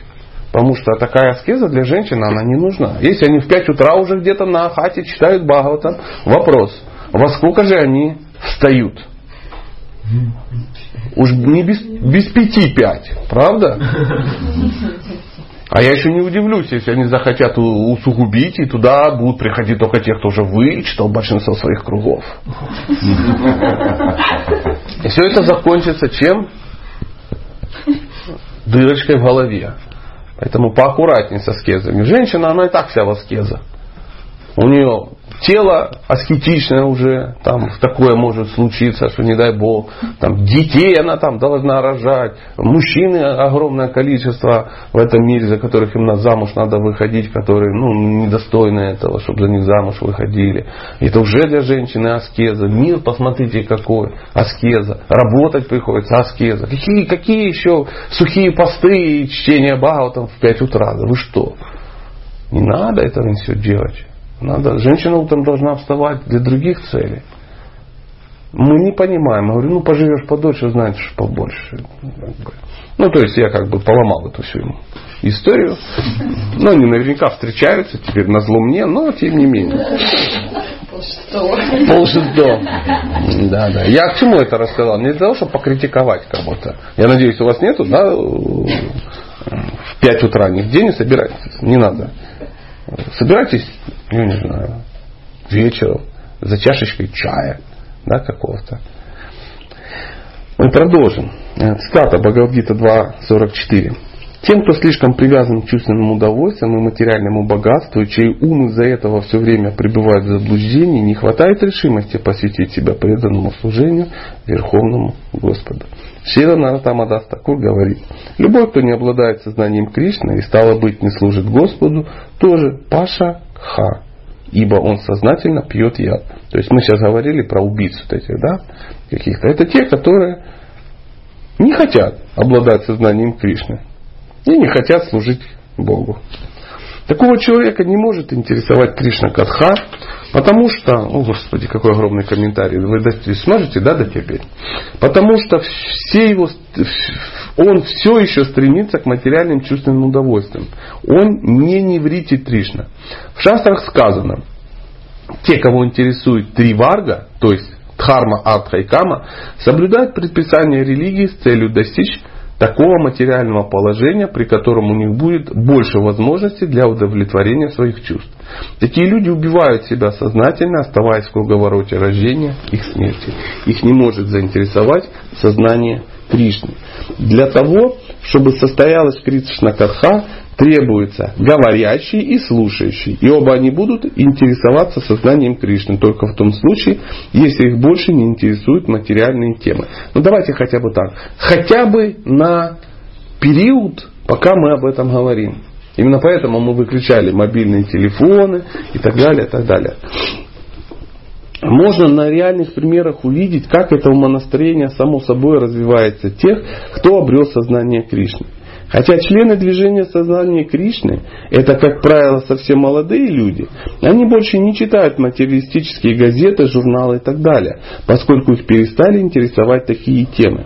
Потому что такая аскеза для женщины, она не нужна. Если они в 5 утра уже где-то на хате читают Бхагаватам, вопрос, во сколько же они встают? Уж не без, без пяти пять, правда? А я еще не удивлюсь, если они захотят усугубить, и туда будут приходить только те, кто уже вычитал большинство своих кругов. И все это закончится чем? Дырочкой в голове. Поэтому поаккуратнее со скезами. Женщина, она и так вся в аскеза. У нее тело аскетичное уже, там такое может случиться, что не дай бог, там детей она там должна рожать, мужчины огромное количество в этом мире, за которых им на замуж надо выходить, которые ну, недостойны этого, чтобы за них замуж выходили. Это уже для женщины аскеза. Мир, посмотрите, какой аскеза. Работать приходится аскеза. Какие, какие еще сухие посты и чтение Бхагаватам в 5 утра? Вы что? Не надо этого все делать. Надо, женщина утром должна вставать для других целей. Мы не понимаем. Я говорю, ну поживешь подольше, знаешь побольше. Ну, то есть я как бы поломал эту всю историю. Но они наверняка встречаются теперь на зло мне, но тем не менее. Полшестого. Полшестого. Да, да. Я к чему это рассказал? Не для того, чтобы покритиковать кого-то. Я надеюсь, у вас нету, да, в 5 утра нигде не собирайтесь. Не надо. Собирайтесь, ну не знаю, вечером за чашечкой чая, да, какого-то. Мы продолжим. Цитата Бхагавдита 2.44. Тем, кто слишком привязан к чувственным удовольствиям и материальному богатству, чей ум из-за этого все время пребывает в заблуждении, не хватает решимости посвятить себя преданному служению Верховному Господу. Шира Наратамадас Такур говорит, любой, кто не обладает сознанием Кришны и стало быть не служит Господу, тоже Паша Ха, ибо он сознательно пьет яд. То есть мы сейчас говорили про убийц вот этих, да, каких-то. Это те, которые не хотят обладать сознанием Кришны и не хотят служить Богу. Такого человека не может интересовать Кришна Катха, потому что, о господи, какой огромный комментарий, вы сможете, да, дотерпеть? Потому что все его, он все еще стремится к материальным чувственным удовольствиям. Он не невритит Кришна. В шастрах сказано, те, кого интересует три варга, то есть дхарма, артха и кама, соблюдают предписания религии с целью достичь такого материального положения, при котором у них будет больше возможностей для удовлетворения своих чувств. Такие люди убивают себя сознательно, оставаясь в круговороте рождения их смерти. Их не может заинтересовать сознание Кришны. Для того, чтобы состоялась Кришна Катха, требуется говорящий и слушающий. И оба они будут интересоваться сознанием Кришны только в том случае, если их больше не интересуют материальные темы. Ну давайте хотя бы так. Хотя бы на период, пока мы об этом говорим. Именно поэтому мы выключали мобильные телефоны и так далее, и так далее. Можно на реальных примерах увидеть, как это умонастроение само собой развивается тех, кто обрел сознание Кришны. Хотя члены движения сознания Кришны, это, как правило, совсем молодые люди, они больше не читают материалистические газеты, журналы и так далее, поскольку их перестали интересовать такие темы.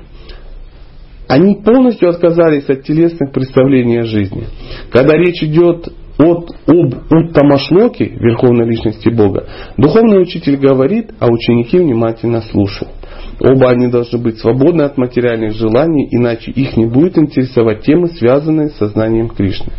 Они полностью отказались от телесных представлений о жизни. Когда речь идет от, об Уттамашлоке, верховной личности Бога, духовный учитель говорит, а ученики внимательно слушают. Оба они должны быть свободны от материальных желаний, иначе их не будет интересовать темы, связанные с сознанием Кришны.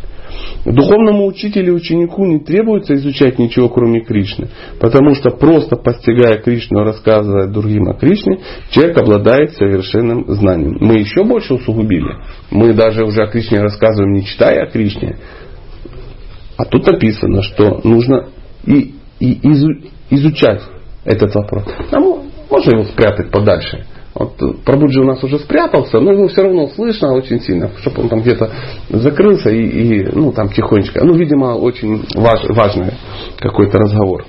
Духовному учителю и ученику не требуется изучать ничего, кроме Кришны, потому что просто постигая Кришну рассказывая другим о Кришне, человек обладает совершенным знанием. Мы еще больше усугубили. Мы даже уже о Кришне рассказываем, не читая о Кришне. А тут написано, что нужно и, и изучать этот вопрос. Нам можно его спрятать подальше. Вот Прабуджи у нас уже спрятался, но его все равно слышно очень сильно, чтобы он там где-то закрылся и, и ну, там тихонечко. Ну, видимо, очень важ, важный какой-то разговор.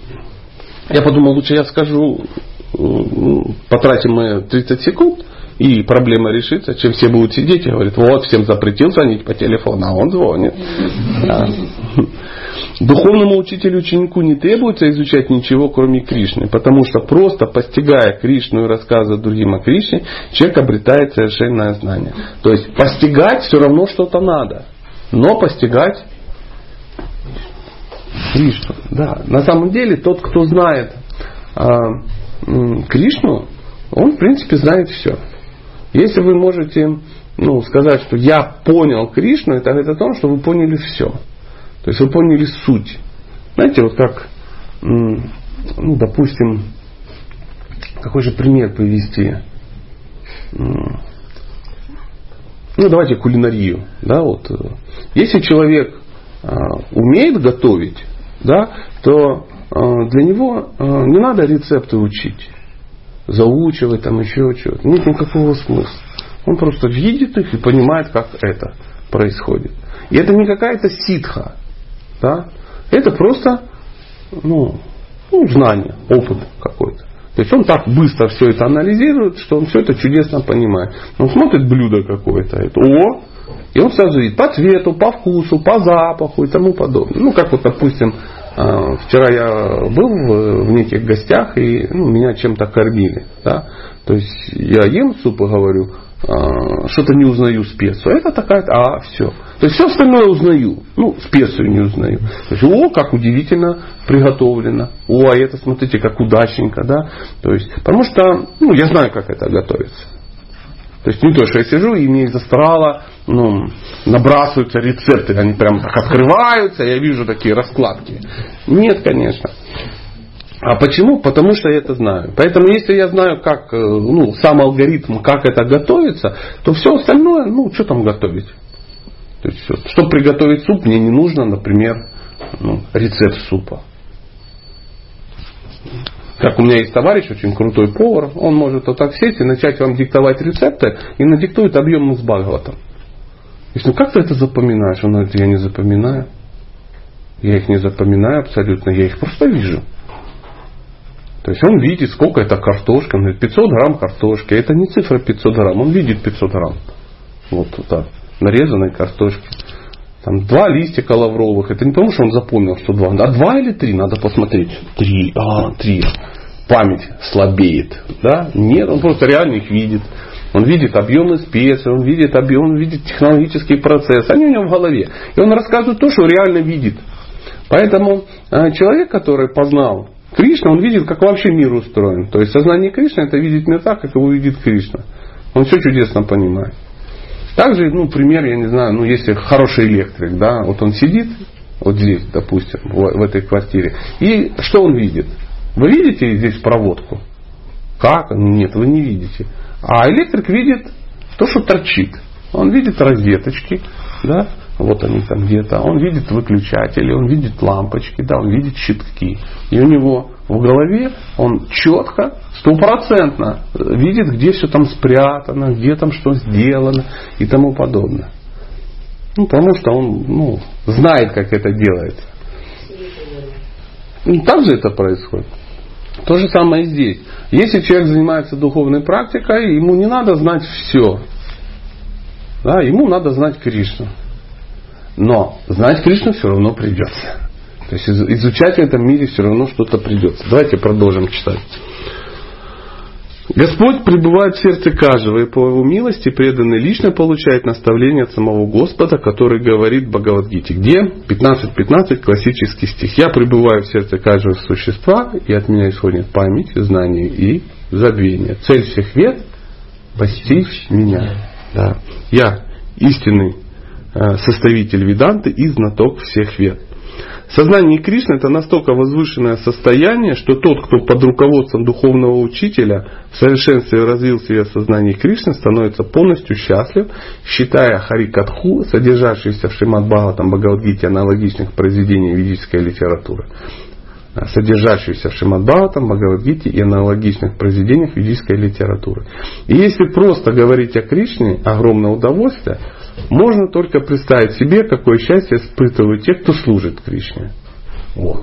Я подумал, лучше я скажу, потратим мы 30 секунд, и проблема решится, чем все будут сидеть и говорят, вот, всем запретил звонить по телефону, а он звонит. Духовному учителю ученику не требуется изучать ничего, кроме Кришны, потому что просто постигая Кришну и рассказывая другим о Кришне, человек обретает совершенное знание. То есть постигать все равно что-то надо. но постигать Кришну. Да. На самом деле тот, кто знает м, Кришну, он в принципе знает все. Если вы можете ну, сказать, что я понял Кришну, это говорит о том, что вы поняли все. То есть вы поняли суть. Знаете, вот как, ну, допустим, какой же пример привести? Ну, давайте кулинарию. Да, вот. Если человек а, умеет готовить, да, то а, для него а, не надо рецепты учить, заучивать там еще чего-то. Нет никакого смысла. Он просто видит их и понимает, как это происходит. И это не какая-то ситха. Да? Это просто ну, ну, знание, опыт какой-то. То есть он так быстро все это анализирует, что он все это чудесно понимает. Он смотрит блюдо какое-то, это, о, и он сразу видит по цвету, по вкусу, по запаху и тому подобное. Ну, как вот, допустим, вчера я был в, в неких гостях, и ну, меня чем-то кормили. Да? То есть я ем суп и говорю, э, что-то не узнаю специю. А это такая, а, все. То есть все остальное узнаю. Ну, специю не узнаю. То есть, о, как удивительно приготовлено. О, а это, смотрите, как удачненько, да. То есть, потому что, ну, я знаю, как это готовится. То есть не то, что я сижу и мне из астрала ну, набрасываются рецепты, они прям так открываются, я вижу такие раскладки. Нет, конечно. А почему? Потому что я это знаю. Поэтому если я знаю, как, э, ну, сам алгоритм, как это готовится, то все остальное, ну, что там готовить? То есть, чтобы приготовить суп, мне не нужно, например, ну, рецепт супа. Как у меня есть товарищ, очень крутой повар, он может вот так сесть и начать вам диктовать рецепты и надиктует объем с Бхагаватом. Если ну как ты это запоминаешь? Он говорит, я не запоминаю. Я их не запоминаю абсолютно, я их просто вижу. То есть он видит, сколько это картошка. Он говорит, 500 грамм картошки. Это не цифра 500 грамм, он видит 500 грамм. Вот так, нарезанной картошки. Там два листика лавровых. Это не потому, что он запомнил, что два. А два или три? Надо посмотреть. Три. А, три. Память слабеет. Да? Нет, он просто реально их видит. Он видит объемы специй, он видит объем, он видит технологический процесс. Они у него в голове. И он рассказывает то, что реально видит. Поэтому э, человек, который познал Кришна, он видит, как вообще мир устроен. То есть сознание Кришны это видит мир так, как его видит Кришна. Он все чудесно понимает. Также, ну, пример, я не знаю, ну, если хороший электрик, да, вот он сидит, вот здесь, допустим, в, в этой квартире, и что он видит? Вы видите здесь проводку? Как? Нет, вы не видите. А электрик видит то, что торчит. Он видит розеточки, да, вот они там где-то. Он видит выключатели, он видит лампочки, да, он видит щитки. И у него в голове он четко, стопроцентно видит, где все там спрятано, где там что сделано и тому подобное. Ну, потому что он ну, знает, как это делается. И так же это происходит. То же самое и здесь. Если человек занимается духовной практикой, ему не надо знать все. Да, ему надо знать Кришну. Но знать Кришну все равно придется. То есть изучать в этом мире все равно что-то придется. Давайте продолжим читать. Господь пребывает в сердце каждого, и по его милости преданный лично получает наставление от самого Господа, который говорит в Бхагавадгите. Где? 15.15, классический стих. Я пребываю в сердце каждого существа, и от меня исходит память, знание и забвение. Цель всех вет – постичь меня. Да. Я истинный э, составитель веданты и знаток всех вет. Сознание Кришны это настолько возвышенное состояние, что тот, кто под руководством духовного учителя в совершенстве развил себе сознание Кришны, становится полностью счастлив, считая Харикатху, содержащийся в Шримад Бхагаватам Бхагавадгите аналогичных произведений ведической литературы, содержащуюся в Шримад Бхагаватам, Бхагавадгите и аналогичных произведениях ведической литературы. И если просто говорить о Кришне, огромное удовольствие, можно только представить себе, какое счастье испытывают те, кто служит Кришне. О,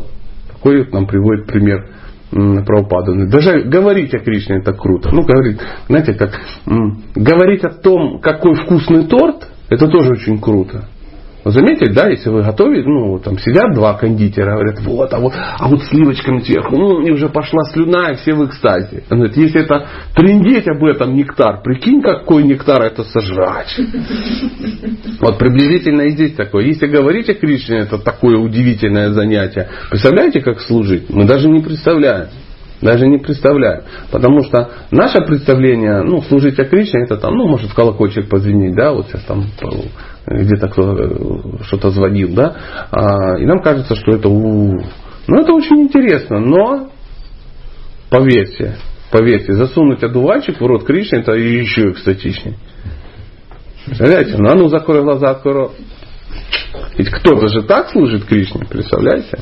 такой вот нам приводит пример Прабхупада. Даже говорить о Кришне это круто. Ну, говорить, знаете, как говорить о том, какой вкусный торт, это тоже очень круто. Заметили, да, если вы готовите, ну, там сидят два кондитера, говорят, вот, а вот, а вот сливочками сверху, ну, и уже пошла слюна, и все в экстазе. Он говорит, если это трендеть об этом нектар, прикинь, какой нектар это сожрать. Вот приблизительно и здесь такое. Если говорить о Кришне, это такое удивительное занятие. Представляете, как служить? Мы даже не представляем. Даже не представляю. Потому что наше представление, ну, служить о Кришне, это там, ну, может колокольчик позвенить, да, вот сейчас там где-то кто э, что-то звонил, да, а, и нам кажется, что это у, ну это очень интересно, но поверьте, поверьте, засунуть одуванчик в рот Кришны это еще экстатичнее. Представляете? Ну, а ну закрой глаза, открой рот. Ведь кто-то же так служит Кришне, представляете?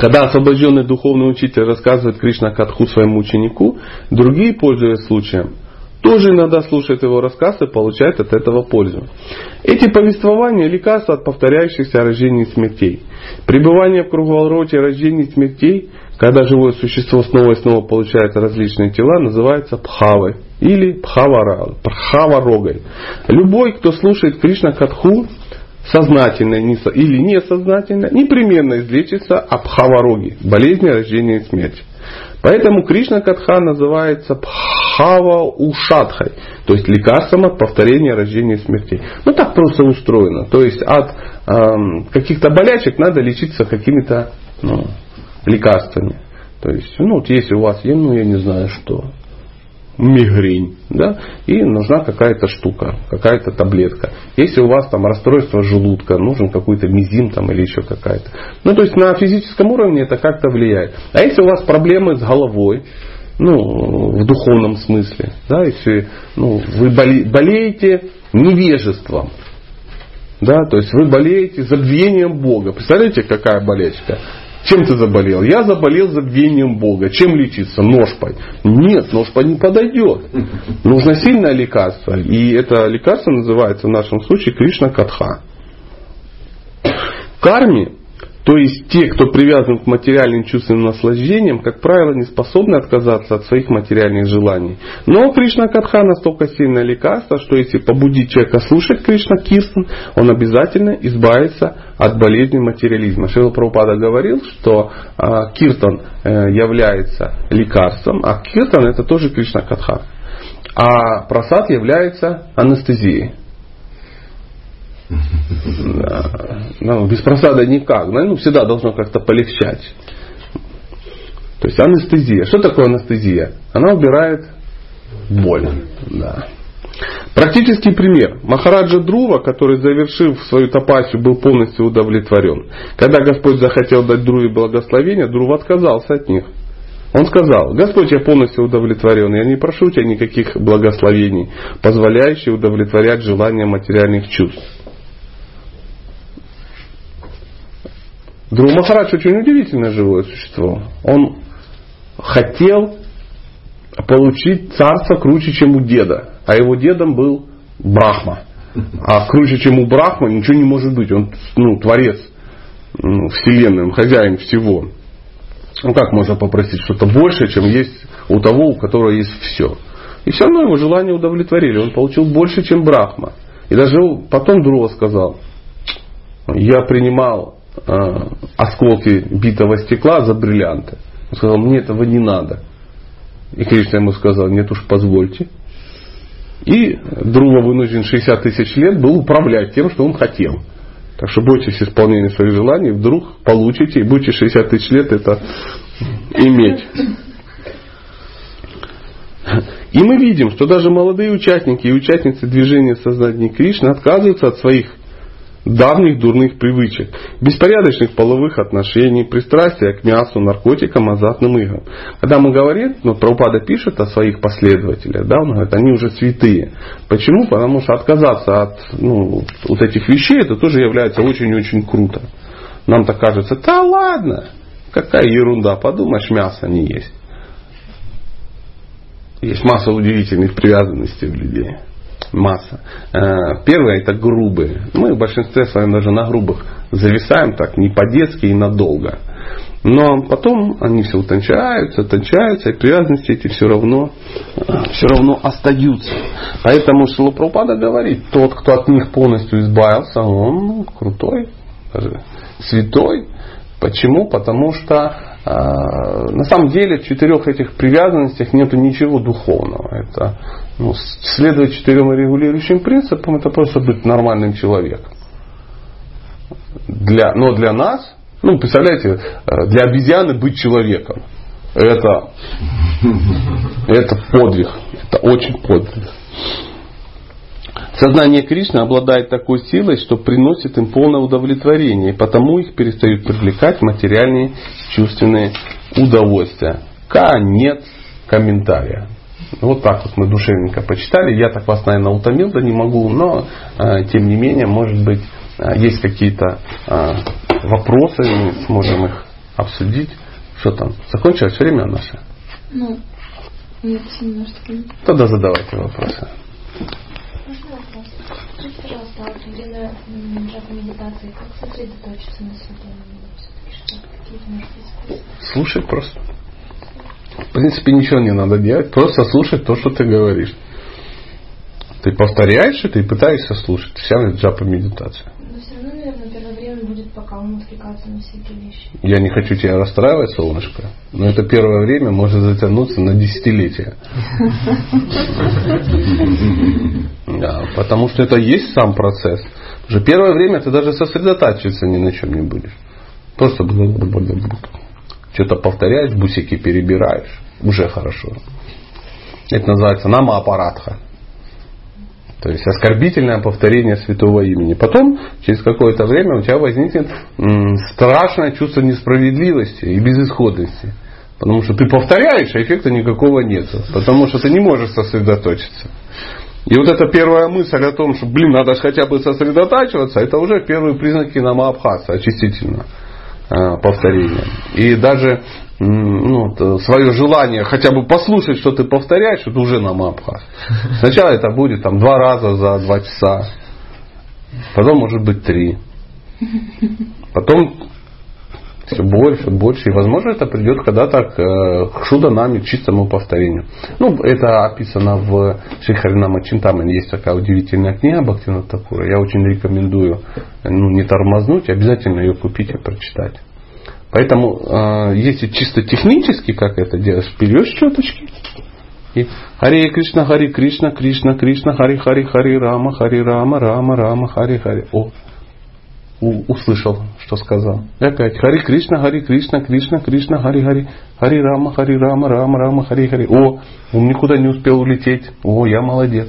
Когда освобожденный духовный учитель рассказывает Кришна Катху своему ученику, другие, пользуясь случаем, тоже иногда слушают его рассказ и получают от этого пользу. Эти повествования – лекарства от повторяющихся рождений и смертей. Пребывание в круговороте рождений и смертей, когда живое существо снова и снова получает различные тела, называется пхавой или пхавара, пхаварогой. Любой, кто слушает Кришна Катху, сознательно или несознательно, непременно излечится от пхавароги, болезни рождения и смерти. Поэтому Кришна Катха называется Пхава Ушадхой, то есть лекарством от повторения рождения и смертей. Ну так просто устроено. То есть от эм, каких-то болячек надо лечиться какими-то ну, лекарствами. То есть, ну вот если у вас, ну я не знаю что, мигрень, да, и нужна какая-то штука, какая-то таблетка. Если у вас там расстройство желудка, нужен какой-то мизим там или еще какая-то. Ну, то есть на физическом уровне это как-то влияет. А если у вас проблемы с головой, ну, в духовном смысле, да, если ну, вы болеете невежеством, да, то есть вы болеете забвением Бога. Представляете, какая болячка? Чем ты заболел? Я заболел забвением Бога. Чем лечиться? Ножпой. Нет, ножпой не подойдет. Нужно сильное лекарство. И это лекарство называется в нашем случае Кришна Катха. В карме то есть те, кто привязан к материальным чувственным наслаждениям, как правило, не способны отказаться от своих материальных желаний. Но Кришна Катха настолько сильное лекарство, что если побудить человека слушать Кришна Киртан, он обязательно избавится от болезни материализма. Шрила Прабхупада говорил, что э, Киртан э, является лекарством, а Киртан это тоже Кришна Катха. А просад является анестезией. Ну, без просада никак. Ну, всегда должно как-то полегчать. То есть анестезия. Что такое анестезия? Она убирает боль. Да. Практический пример. Махараджа Друва, который, завершив свою тапасию, был полностью удовлетворен. Когда Господь захотел дать Друве благословение, Друв отказался от них. Он сказал, Господь, я полностью удовлетворен, я не прошу тебя никаких благословений, позволяющих удовлетворять желания материальных чувств. Друг Махарадж очень удивительное живое существо. Он хотел получить царство круче, чем у деда. А его дедом был Брахма. А круче, чем у Брахма, ничего не может быть. Он ну, творец ну, вселенной, он хозяин всего. Ну как можно попросить что-то большее, чем есть у того, у которого есть все. И все равно его желание удовлетворили. Он получил больше, чем Брахма. И даже потом Друва сказал, я принимал осколки битого стекла за бриллианты. Он сказал, мне этого не надо. И Кришна ему сказал, нет уж позвольте. И Друва вынужден 60 тысяч лет был управлять тем, что он хотел. Так что бойтесь исполнения своих желаний, вдруг получите и будете 60 тысяч лет это иметь. И мы видим, что даже молодые участники и участницы движения сознания Кришны отказываются от своих давних дурных привычек, беспорядочных половых отношений, пристрастия к мясу, наркотикам, азартным играм. Когда мы говорим, ну, Прабхупада пишет о своих последователях, да, он говорит, они уже святые. Почему? Потому что отказаться от ну, вот этих вещей, это тоже является очень-очень круто. Нам так кажется, да ладно, какая ерунда, подумаешь, мясо не есть. Есть масса удивительных привязанностей в людей масса. Э, первое это грубые. Мы в большинстве своем даже на грубых зависаем так не по-детски и надолго. Но потом они все утончаются, утончаются, и привязанности эти все равно, все равно остаются. Поэтому Шилопрупада говорит, тот, кто от них полностью избавился, он ну, крутой, даже святой. Почему? Потому что э, на самом деле в четырех этих привязанностях нет ничего духовного. Это ну, следовать четырем регулирующим принципам, это просто быть нормальным человеком. Для, но для нас ну, представляете, э, для обезьяны быть человеком. Это, это подвиг. Это очень подвиг. Сознание Кришны обладает такой силой, что приносит им полное удовлетворение, и потому их перестают привлекать материальные чувственные удовольствия. Конец комментария. Вот так вот мы душевненько почитали. Я так вас, наверное, утомил, да не могу, но э, тем не менее, может быть, э, есть какие-то э, вопросы, мы сможем их обсудить. Что там? Закончилось время наше? Ну, нет, немножко. Тогда задавайте вопросы. Можно вопрос? Скажите, пожалуйста, а вот во время джапа медитации как сосредоточиться на себе? Слушать просто. В принципе, ничего не надо делать, просто слушать то, что ты говоришь. Ты повторяешь это и пытаешься слушать. Вся джапа медитация. Но все равно, наверное, первое время будет пока ум отвлекаться на всякие вещи. Я не хочу тебя расстраивать, солнышко, но это первое время может затянуться на десятилетия. Да, потому что это есть сам процесс. Уже первое время ты даже сосредотачиваться ни на чем не будешь. Просто что-то повторяешь, бусики перебираешь. Уже хорошо. Это называется намаапаратха. То есть оскорбительное повторение святого имени. Потом, через какое-то время, у тебя возникнет страшное чувство несправедливости и безысходности. Потому что ты повторяешь, а эффекта никакого нет. Потому что ты не можешь сосредоточиться. И вот эта первая мысль о том, что, блин, надо хотя бы сосредотачиваться, это уже первые признаки намаабхаса, очистительно повторения. И даже ну, свое желание хотя бы послушать, что ты повторяешь, это уже намабхас. Сначала это будет там два раза за два часа, потом может быть три, потом все больше, больше. И возможно это придет когда-то к, э, к шуданами, чистому повторению. Ну, это описано в Шихаринама Чинтамане. Есть такая удивительная книга Бхактина Такура. Я очень рекомендую ну, не тормознуть, обязательно ее купить и прочитать. Поэтому, э, если чисто технически как это делаешь, берешь четочки. И Хари Кришна, Хари Кришна, Кришна, Кришна, Хари Хари, Хари Рама, Хари Рама, Рама, Рама, Хари Хари. О, услышал, что сказал. И опять Хари Кришна, Хари Кришна, Кришна, Кришна, Хари Хари, Хари Рама, Хари Рама, Рама, Рама, Хари Хари. О, он никуда не успел улететь. О, я молодец.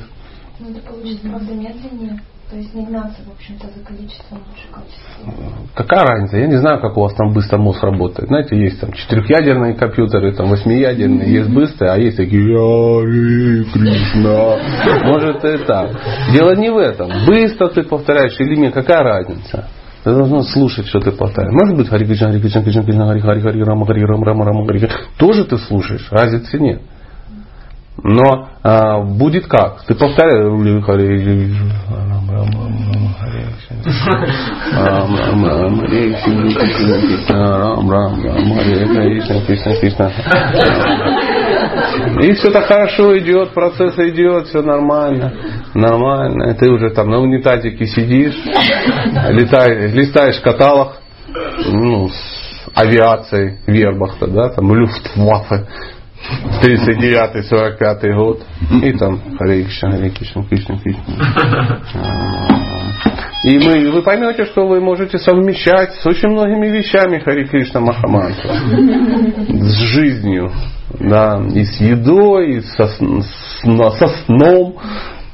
Ну, это получится, правда, медленнее. То есть не гнаться, в общем-то, за количеством лучше качеством. Какая разница? Я не знаю, как у вас там быстро мозг работает. Знаете, есть там четырехъядерные компьютеры, там восьмиядерные, есть быстрые, а есть такие Яри Кришна. Может и так. Дело не в этом. Быстро ты повторяешь или нет, какая разница? Ты должен слушать, что ты повторяешь. Может быть, Хари Кришна, Хари Кришна, Кришна, Кришна, Хари Хари, Хари Рама, Хари Рама, Рама, Рама, Хари Тоже ты слушаешь, разницы нет. Но а, будет как? Ты повторяешь Хари и все так хорошо идет, процесс идет, все нормально. Нормально. И ты уже там на унитазике сидишь, летаешь, листаешь каталог ну, с авиацией Вербахта, да, там Люфтваффе. 39-45 год. И там Харе Кришна, Харе Кришна, Кришна, Кришна. И мы, вы поймете, что вы можете совмещать с очень многими вещами Хари Кришна Махамантру. С жизнью. Да, и с едой, и со, со сном.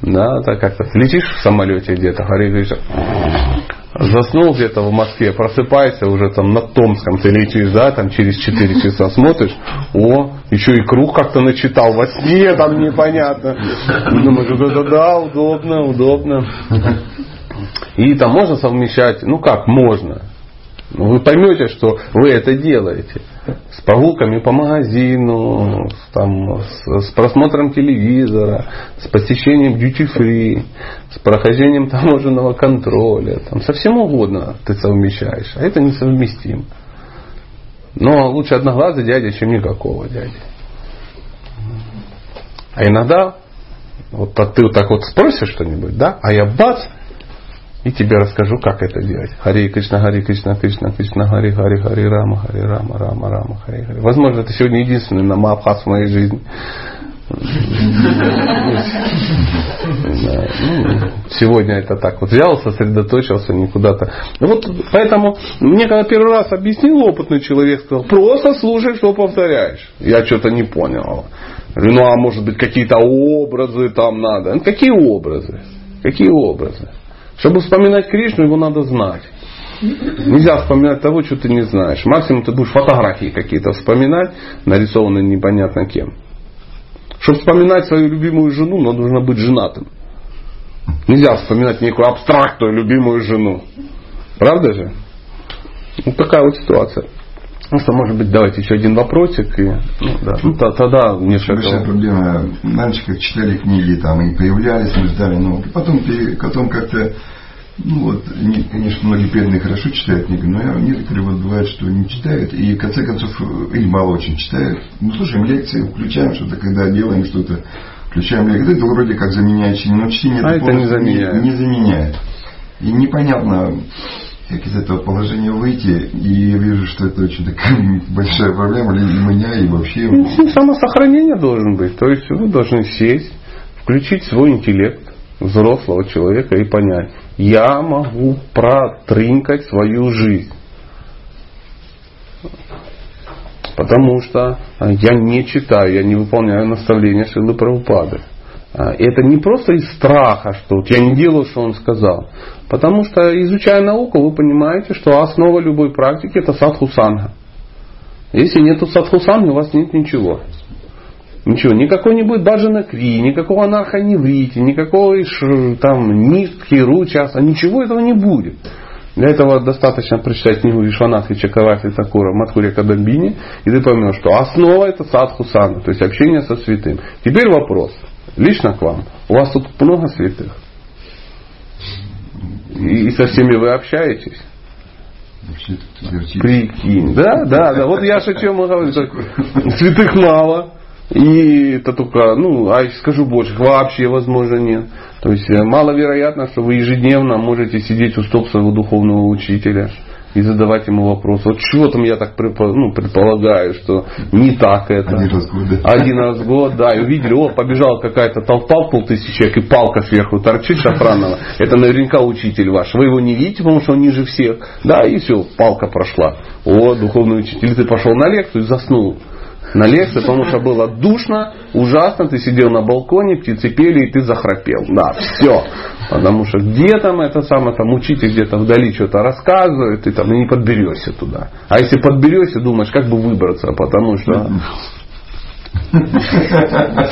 Да, так как-то летишь в самолете где-то, Хари Кришна заснул где-то в Москве, просыпайся уже там на Томском ты летишь, да, там через 4 часа смотришь, о, еще и круг как-то начитал во сне, там непонятно. Думаешь, да-да-да, удобно, удобно. И там можно совмещать, ну как можно. Ну, вы поймете, что вы это делаете. С прогулками по магазину, с, там, с, с просмотром телевизора, с посещением free, с прохождением таможенного контроля. Там, со всем угодно ты совмещаешь. А это несовместимо. Но лучше одноглазый дядя, чем никакого дяди. А иногда вот ты вот так вот спросишь что-нибудь, да, а я бац, и тебе расскажу, как это делать. Хари Кришна, Хари Кришна, Кришна, Кришна, Хари, Хари, Хари, Рама, Хари, Рама, Рама, Рама, Хари, Хари. Возможно, это сегодня единственный на Махас в моей жизни. Ну, сегодня это так вот взял, сосредоточился, никуда-то. Вот поэтому мне когда первый раз объяснил опытный человек, сказал, просто слушай, что повторяешь. Я что-то не понял. Ну а может быть какие-то образы там надо. Какие образы? Какие образы? Чтобы вспоминать Кришну, его надо знать. Нельзя вспоминать того, что ты не знаешь. Максимум ты будешь фотографии какие-то вспоминать, нарисованные непонятно кем. Чтобы вспоминать свою любимую жену, надо нужно быть женатым. Нельзя вспоминать некую абстрактную любимую жену. Правда же? Вот такая вот ситуация. Ну что, может быть, давайте еще один вопросик. И, ну, да. ну, тогда несколько... Большая проблема. Раньше как читали книги, там и появлялись, мы ждали, но потом, потом как-то ну вот, они, конечно, многие преданные хорошо читают книги, но некоторые вот бывает, что не читают, и в конце концов, или мало очень читают. Мы слушаем лекции, включаем что-то, когда делаем что-то, включаем лекции. Это вроде как заменяющее, но чтение а это, это не заменяет. Не, не заменяет. И непонятно, как из этого положения выйти, и я вижу, что это очень такая большая проблема для меня и вообще. Ну, самосохранение должен быть. То есть вы должны сесть, включить свой интеллект взрослого человека и понять, я могу протрынкать свою жизнь. Потому что я не читаю, я не выполняю наставления Шилы Прабхупады. Это не просто из страха, что вот я не делаю, что он сказал. Потому что, изучая науку, вы понимаете, что основа любой практики это садхусанга. Если нету садхусанги, у вас нет ничего. Ничего, никакой не будет баджана кри, никакого анархоневрити, никакого там нитки, ручаса, ничего этого не будет. Для этого достаточно прочитать книгу Вишванатхи Чакаваси Такура Матхуря Кадамбини, и ты поймешь, что основа это садху сана, то есть общение со святым. Теперь вопрос, лично к вам. У вас тут много святых? И, и со всеми вы общаетесь? Прикинь. Да, да, да. Вот я же о чем говорю. Святых мало. И это только, ну, а скажу больше, вообще возможно нет. То есть э, маловероятно, что вы ежедневно можете сидеть у стоп своего духовного учителя и задавать ему вопрос. Вот чего там я так ну, предполагаю, что не так это. Один раз в год. Один раз в год, да. И увидели, о, побежала какая-то толпа в полтысячи человек, и палка сверху торчит шафранова. Это наверняка учитель ваш. Вы его не видите, потому что он ниже всех. Да, и все, палка прошла. О, духовный учитель, ты пошел на лекцию и заснул на лекции, потому что было душно, ужасно, ты сидел на балконе, птицы пели, и ты захрапел. Да, все. Потому что где там это самое, там учитель где-то вдали что-то рассказывает, ты там не подберешься туда. А если подберешься, думаешь, как бы выбраться, потому что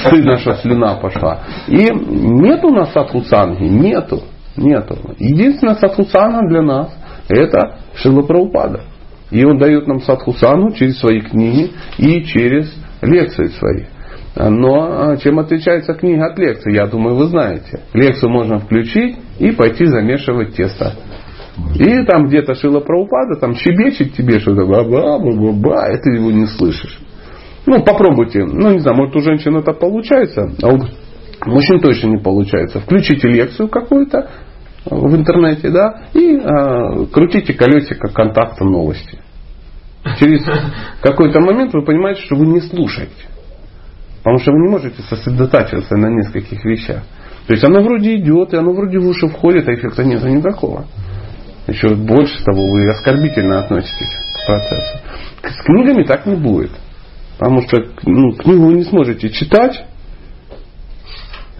стыдно, что слюна пошла. И нет у нас садхуцанги, нету, нету. Единственное садхуцанга для нас это Шила Прабхупада. И он дает нам садхусану через свои книги и через лекции свои. Но а, чем отличается книга от лекции, я думаю, вы знаете. Лекцию можно включить и пойти замешивать тесто. И там где-то Шила Праупада там щебечет тебе что-то, ба-ба-ба-ба, и ты его не слышишь. Ну, попробуйте. Ну, не знаю, может у женщин это получается, а у мужчин точно не получается. Включите лекцию какую-то, в интернете, да, и э, крутите колесико контакта новости. Через какой-то момент вы понимаете, что вы не слушаете. Потому что вы не можете сосредотачиваться на нескольких вещах. То есть оно вроде идет, и оно вроде в уши входит, а эффекта нет никакого. Еще больше того, вы оскорбительно относитесь к процессу. С книгами так не будет. Потому что ну, книгу вы не сможете читать,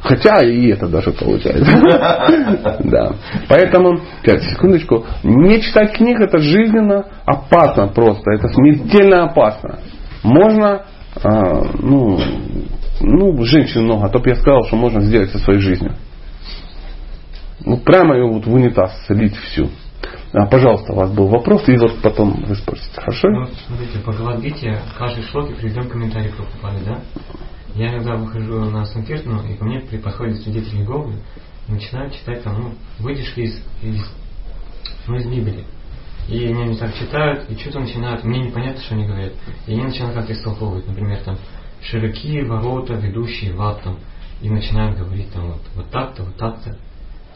Хотя и это даже получается. Да. Поэтому, сейчас, секундочку, не читать книг это жизненно опасно просто. Это смертельно опасно. Можно, а, ну, ну, женщин много, а то бы я сказал, что можно сделать со своей жизнью. Ну, прямо ее вот в унитаз слить всю. А, пожалуйста, у вас был вопрос, и вот потом вы спросите. Хорошо? Ну, смотрите, по Гавадгите каждой шлоке приведем комментарий про Прабхупады, да? Я иногда выхожу на Санкиртану, и ко мне подходят свидетели Иеговы, и начинают читать там, ну, выдержки из, из, ну, из Библии. И они, так читают, и что-то начинают, мне непонятно, что они говорят. И они начинают как-то истолковывать, например, там, широкие ворота, ведущие в ад, там, и начинают говорить там вот, вот так-то, вот так-то.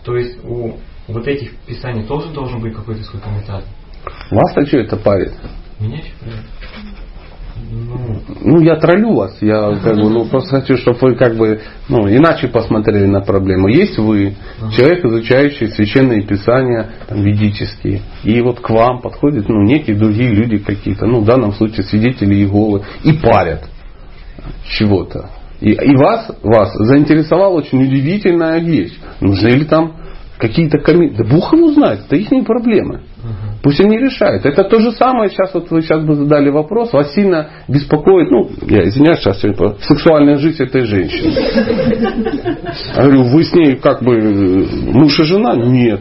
То есть у вот этих писаний тоже должен быть какой-то свой комментарий. Вас-то что это парит? Меня что ну, ну, я троллю вас. Я как бы, ну, просто хочу, чтобы вы как бы ну, иначе посмотрели на проблему. Есть вы, человек, изучающий священные писания там, ведические, и вот к вам подходят ну, некие другие люди какие-то, ну, в данном случае свидетели Иеговы, и парят чего-то. И, и вас, вас заинтересовала очень удивительная вещь. Нужны ли там какие-то комментарии? Да Бог его знает, это их не проблемы. Пусть они решают. Это то же самое, сейчас вот вы сейчас бы задали вопрос, вас сильно беспокоит, ну, я извиняюсь, сейчас сегодня, сексуальная жизнь этой женщины. Я говорю, вы с ней как бы муж и жена? Нет.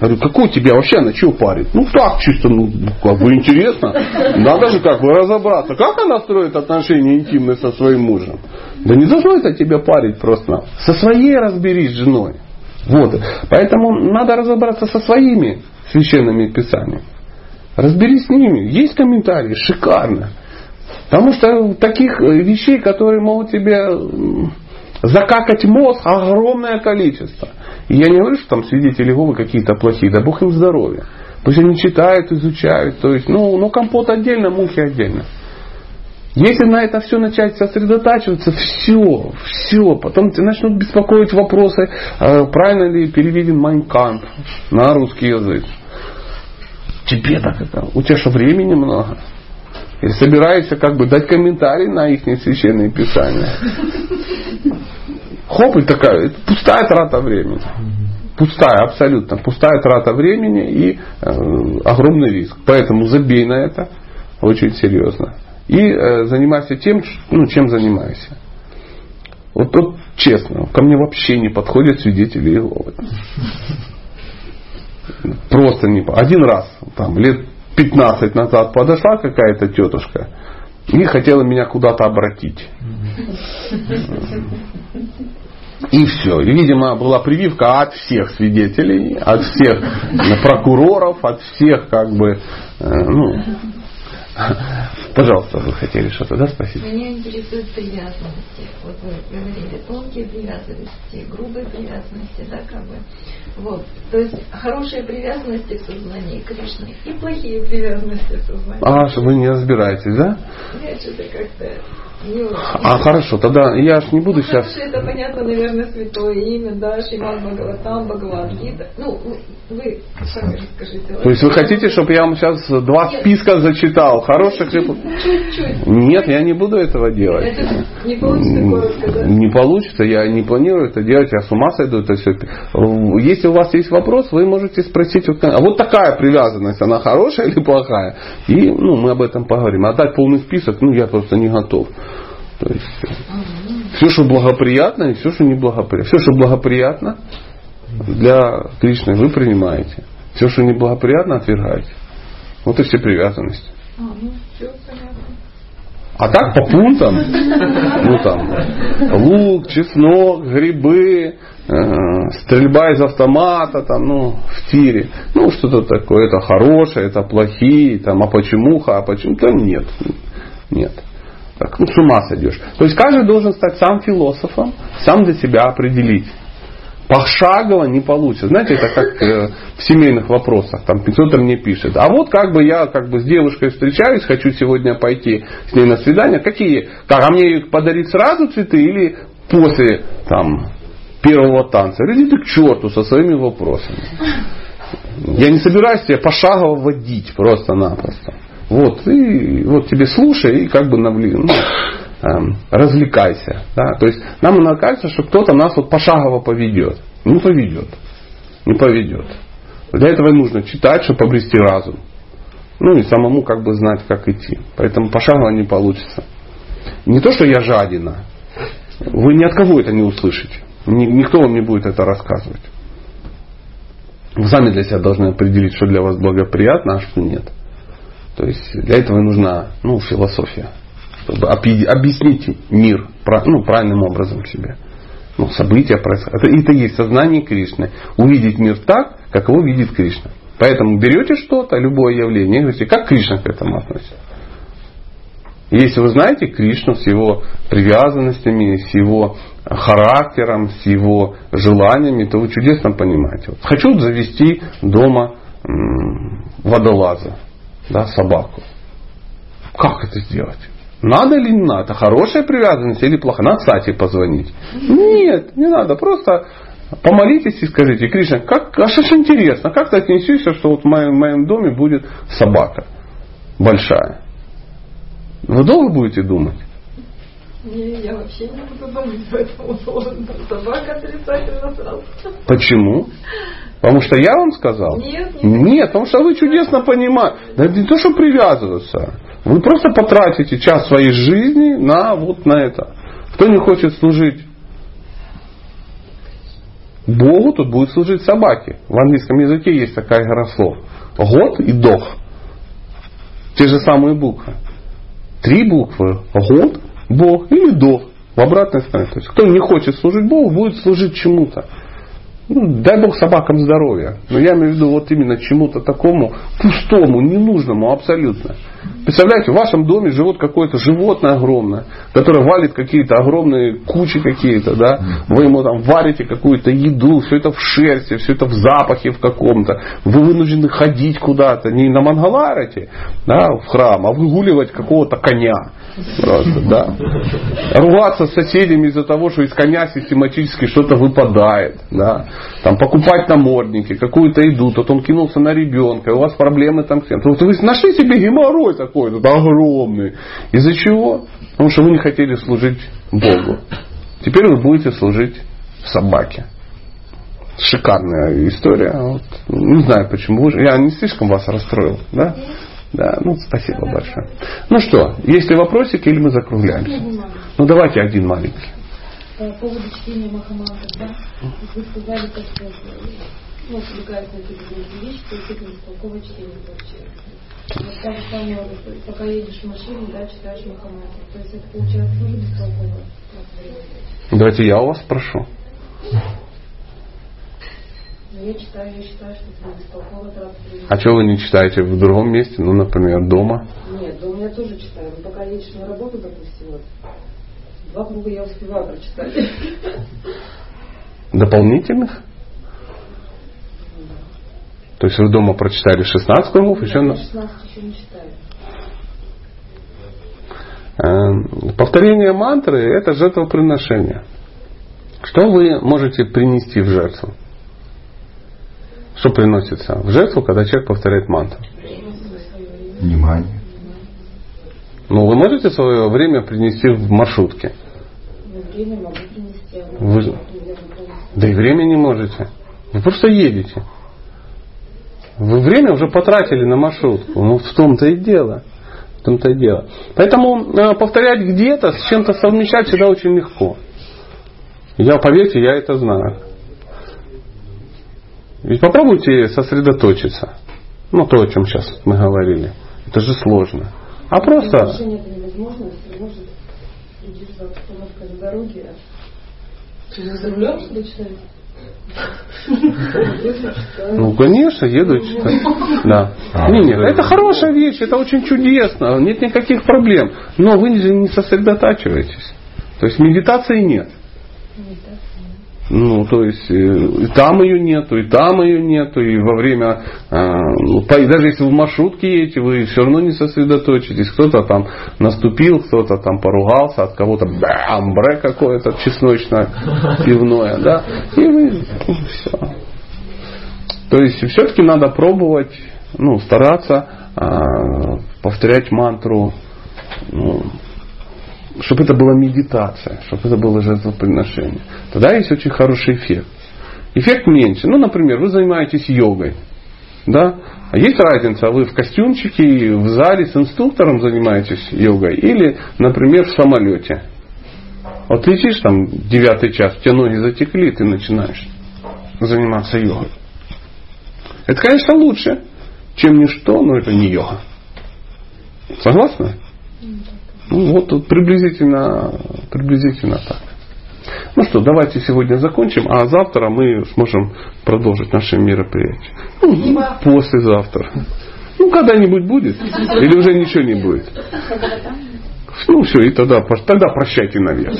Я говорю, какой тебя вообще на чего парит? Ну так чисто, ну как бы интересно. Надо же как бы разобраться, как она строит отношения интимные со своим мужем. Да не должно это тебя парить просто. Со своей разберись с женой. Вот. Поэтому надо разобраться со своими священными писаниями. Разберись с ними. Есть комментарии, шикарно. Потому что таких вещей, которые могут тебе закакать мозг, огромное количество. И я не говорю, что там свидетели Иеговы какие-то плохие, да Бог им здоровья. Пусть они читают, изучают. То есть, ну, ну компот отдельно, мухи отдельно. Если на это все начать сосредотачиваться, все, все, потом тебя начнут беспокоить вопросы, э, правильно ли переведен Майн кампф на русский язык. Тебе так это, у тебя что времени много? И собираешься как бы дать комментарий на их священные писания. Хоп, и такая, это пустая трата времени. Пустая, абсолютно пустая трата времени и э, огромный риск. Поэтому забей на это очень серьезно. И э, занимайся тем, ну, чем занимаешься. Вот тут честно, ко мне вообще не подходят свидетели Иеговы. Просто не Один раз, там, лет 15 назад подошла какая-то тетушка и хотела меня куда-то обратить. И все. И, видимо, была прививка от всех свидетелей, от всех прокуроров, от всех, как бы, э, ну, Пожалуйста, вы хотели что-то да, спросить? Меня интересуют привязанности. Вот вы говорили, тонкие привязанности, грубые привязанности, да, как бы. Вот. То есть хорошие привязанности в сознании Кришны и плохие привязанности в сознании. А, что вы не разбираетесь, да? Я что-то как-то а хорошо, тогда я ж не буду ну, сейчас... Это понятно, наверное, святое имя, да, Шиман Бхагаватам, Бхагавадгита. Ну, вы сами расскажите. То есть вы хотите, чтобы я вам сейчас два Нет. списка зачитал, хороших и... Чуть-чуть. Нет, я не буду этого делать. Это не получится коротко, да? Не получится, я не планирую это делать, я с ума сойду это все. Если у вас есть вопрос, вы можете спросить, а вот такая привязанность, она хорошая или плохая? И ну, мы об этом поговорим. А дать полный список, ну я просто не готов. То есть все, что благоприятно и все, что неблагоприятно. Все, что благоприятно для Кришны, вы принимаете. Все, что неблагоприятно, отвергаете. Вот и все привязанности. А, ну, а так по пунктам, ну там, лук, чеснок, грибы, э, стрельба из автомата, там, ну, в тире. Ну, что-то такое, это хорошее, это плохие, там, а почему, а почему, там нет. Нет. Так, ну, с ума сойдешь. То есть каждый должен стать сам философом, сам для себя определить. Пошагово не получится. Знаете, это как э, в семейных вопросах. Там кто-то мне пишет. А вот как бы я как бы с девушкой встречаюсь, хочу сегодня пойти с ней на свидание. Какие? Как, а мне подарить сразу цветы или после там, первого танца? Иди ты к черту со своими вопросами. Я не собираюсь тебя пошагово вводить просто-напросто. Вот, и вот тебе слушай и как бы навли, ну, эм, развлекайся. Да? То есть нам иногда кажется, что кто-то нас вот пошагово поведет. Не поведет. Не поведет. Для этого нужно читать, чтобы обрести разум. Ну и самому как бы знать, как идти. Поэтому пошагово не получится. Не то, что я жадина. Вы ни от кого это не услышите. Никто вам не будет это рассказывать. Вы сами для себя должны определить, что для вас благоприятно, а что нет. То есть для этого нужна ну, философия, чтобы объяснить мир ну, правильным образом себе. Ну, события происходят. Это, это есть сознание Кришны. Увидеть мир так, как его видит Кришна. Поэтому берете что-то, любое явление, и говорите, как Кришна к этому относится. Если вы знаете Кришну с его привязанностями, с его характером, с его желаниями, то вы чудесно понимаете. Вот хочу завести дома водолаза, да, собаку. Как это сделать? Надо или не надо? Хорошая привязанность или плохая? Надо Сати позвонить. Нет, не надо. Просто помолитесь и скажите, Кришна, как, а что ж интересно, как ты отнесешься, что вот в моем, в моем доме будет собака большая? Вы долго будете думать? Не, я вообще не буду думать по этому поводу. Собака отрицательно сразу. Почему? Потому что я вам сказал? Нет, нет. Нет, потому что вы чудесно понимаете. Да не то, что привязываться. Вы просто потратите час своей жизни на вот на это. Кто не хочет служить Богу, тот будет служить собаке. В английском языке есть такая игра слов. Год и дох. Те же самые буквы. Три буквы. Год, Бог или Дох. В обратной стороне. То есть кто не хочет служить Богу, будет служить чему-то. Ну, дай Бог собакам здоровья. Но я имею в виду вот именно чему-то такому пустому, ненужному абсолютно. Представляете, в вашем доме живет какое-то животное огромное, которое валит какие-то огромные кучи какие-то, да? Вы ему там варите какую-то еду, все это в шерсти, все это в запахе в каком-то. Вы вынуждены ходить куда-то, не на Мангаларете, да, в храм, а выгуливать какого-то коня. Просто, да. Ругаться с соседями из-за того, что из коня систематически что-то выпадает. Да. Там покупать намордники, какую-то еду, тут он кинулся на ребенка, у вас проблемы там с тем. Вот вы нашли себе геморрой такой, тут огромный. Из-за чего? Потому что вы не хотели служить Богу. Теперь вы будете служить собаке. Шикарная история. Вот. Не знаю почему. Я не слишком вас расстроил, да? Да, ну спасибо большое. Ну что, есть ли вопросики или мы закругляемся? Ну давайте один маленький. По поводу чтения Махамантры, да? Вы сказали, как ну, отвлекаясь на какие-то вещи, то есть это бестолковое чтение получается. Вот так же самое, пока едешь в машине, да, читаешь Махамантру. То есть это получается тоже бестолково. Давайте я у вас спрошу. Но я читаю, я считаю, что это бестолково. А что вы не читаете в другом месте? Ну, например, дома? Нет, дома я тоже читаю. Но пока едешь на работу, допустим, вот, два круга я успеваю прочитать. Дополнительных? То есть вы дома прочитали 16 кругов, еще на... 16 еще не читаю. Эм, Повторение мантры – это жертвоприношение. Что вы можете принести в жертву? Что приносится в жертву, когда человек повторяет мантру? Внимание. Ну, вы можете свое время принести в маршрутке? Но время могу принести. а Вы- полностью. Да и время не можете. Вы просто едете. Вы время уже потратили на маршрутку. Ну, в том-то и дело. В том-то и дело. Поэтому э, повторять где-то, с чем-то совмещать всегда очень легко. Я, поверьте, я это знаю. Ведь попробуйте сосредоточиться. Ну, то, о чем сейчас мы говорили. Это же сложно. А просто... Читаешь? Ну, конечно, еду читать. Да. Не, нет, это хорошая вещь, это очень чудесно, нет никаких проблем. Но вы же не сосредотачиваетесь. То есть медитации нет. Ну, то есть, э, и там ее нету, и там ее нету, и во время, э, ну, даже если в маршрутке едете, вы все равно не сосредоточитесь. Кто-то там наступил, кто-то там поругался, от кого-то бам, бре какое-то чесночное, пивное, да, и вы, все. То есть, все-таки надо пробовать, ну, стараться э, повторять мантру, ну, чтобы это была медитация, чтобы это было жертвоприношение. Тогда есть очень хороший эффект. Эффект меньше. Ну, например, вы занимаетесь йогой. Да? А есть разница, вы в костюмчике, в зале с инструктором занимаетесь йогой или, например, в самолете. Вот летишь там девятый час, у тебя ноги затекли, ты начинаешь заниматься йогой. Это, конечно, лучше, чем ничто, но это не йога. Согласны? Ну, вот приблизительно, приблизительно так. Ну что, давайте сегодня закончим, а завтра мы сможем продолжить наши мероприятия. Ну, послезавтра. Ну, когда-нибудь будет. Или уже ничего не будет. Ну, все, и тогда, тогда прощайте наверх.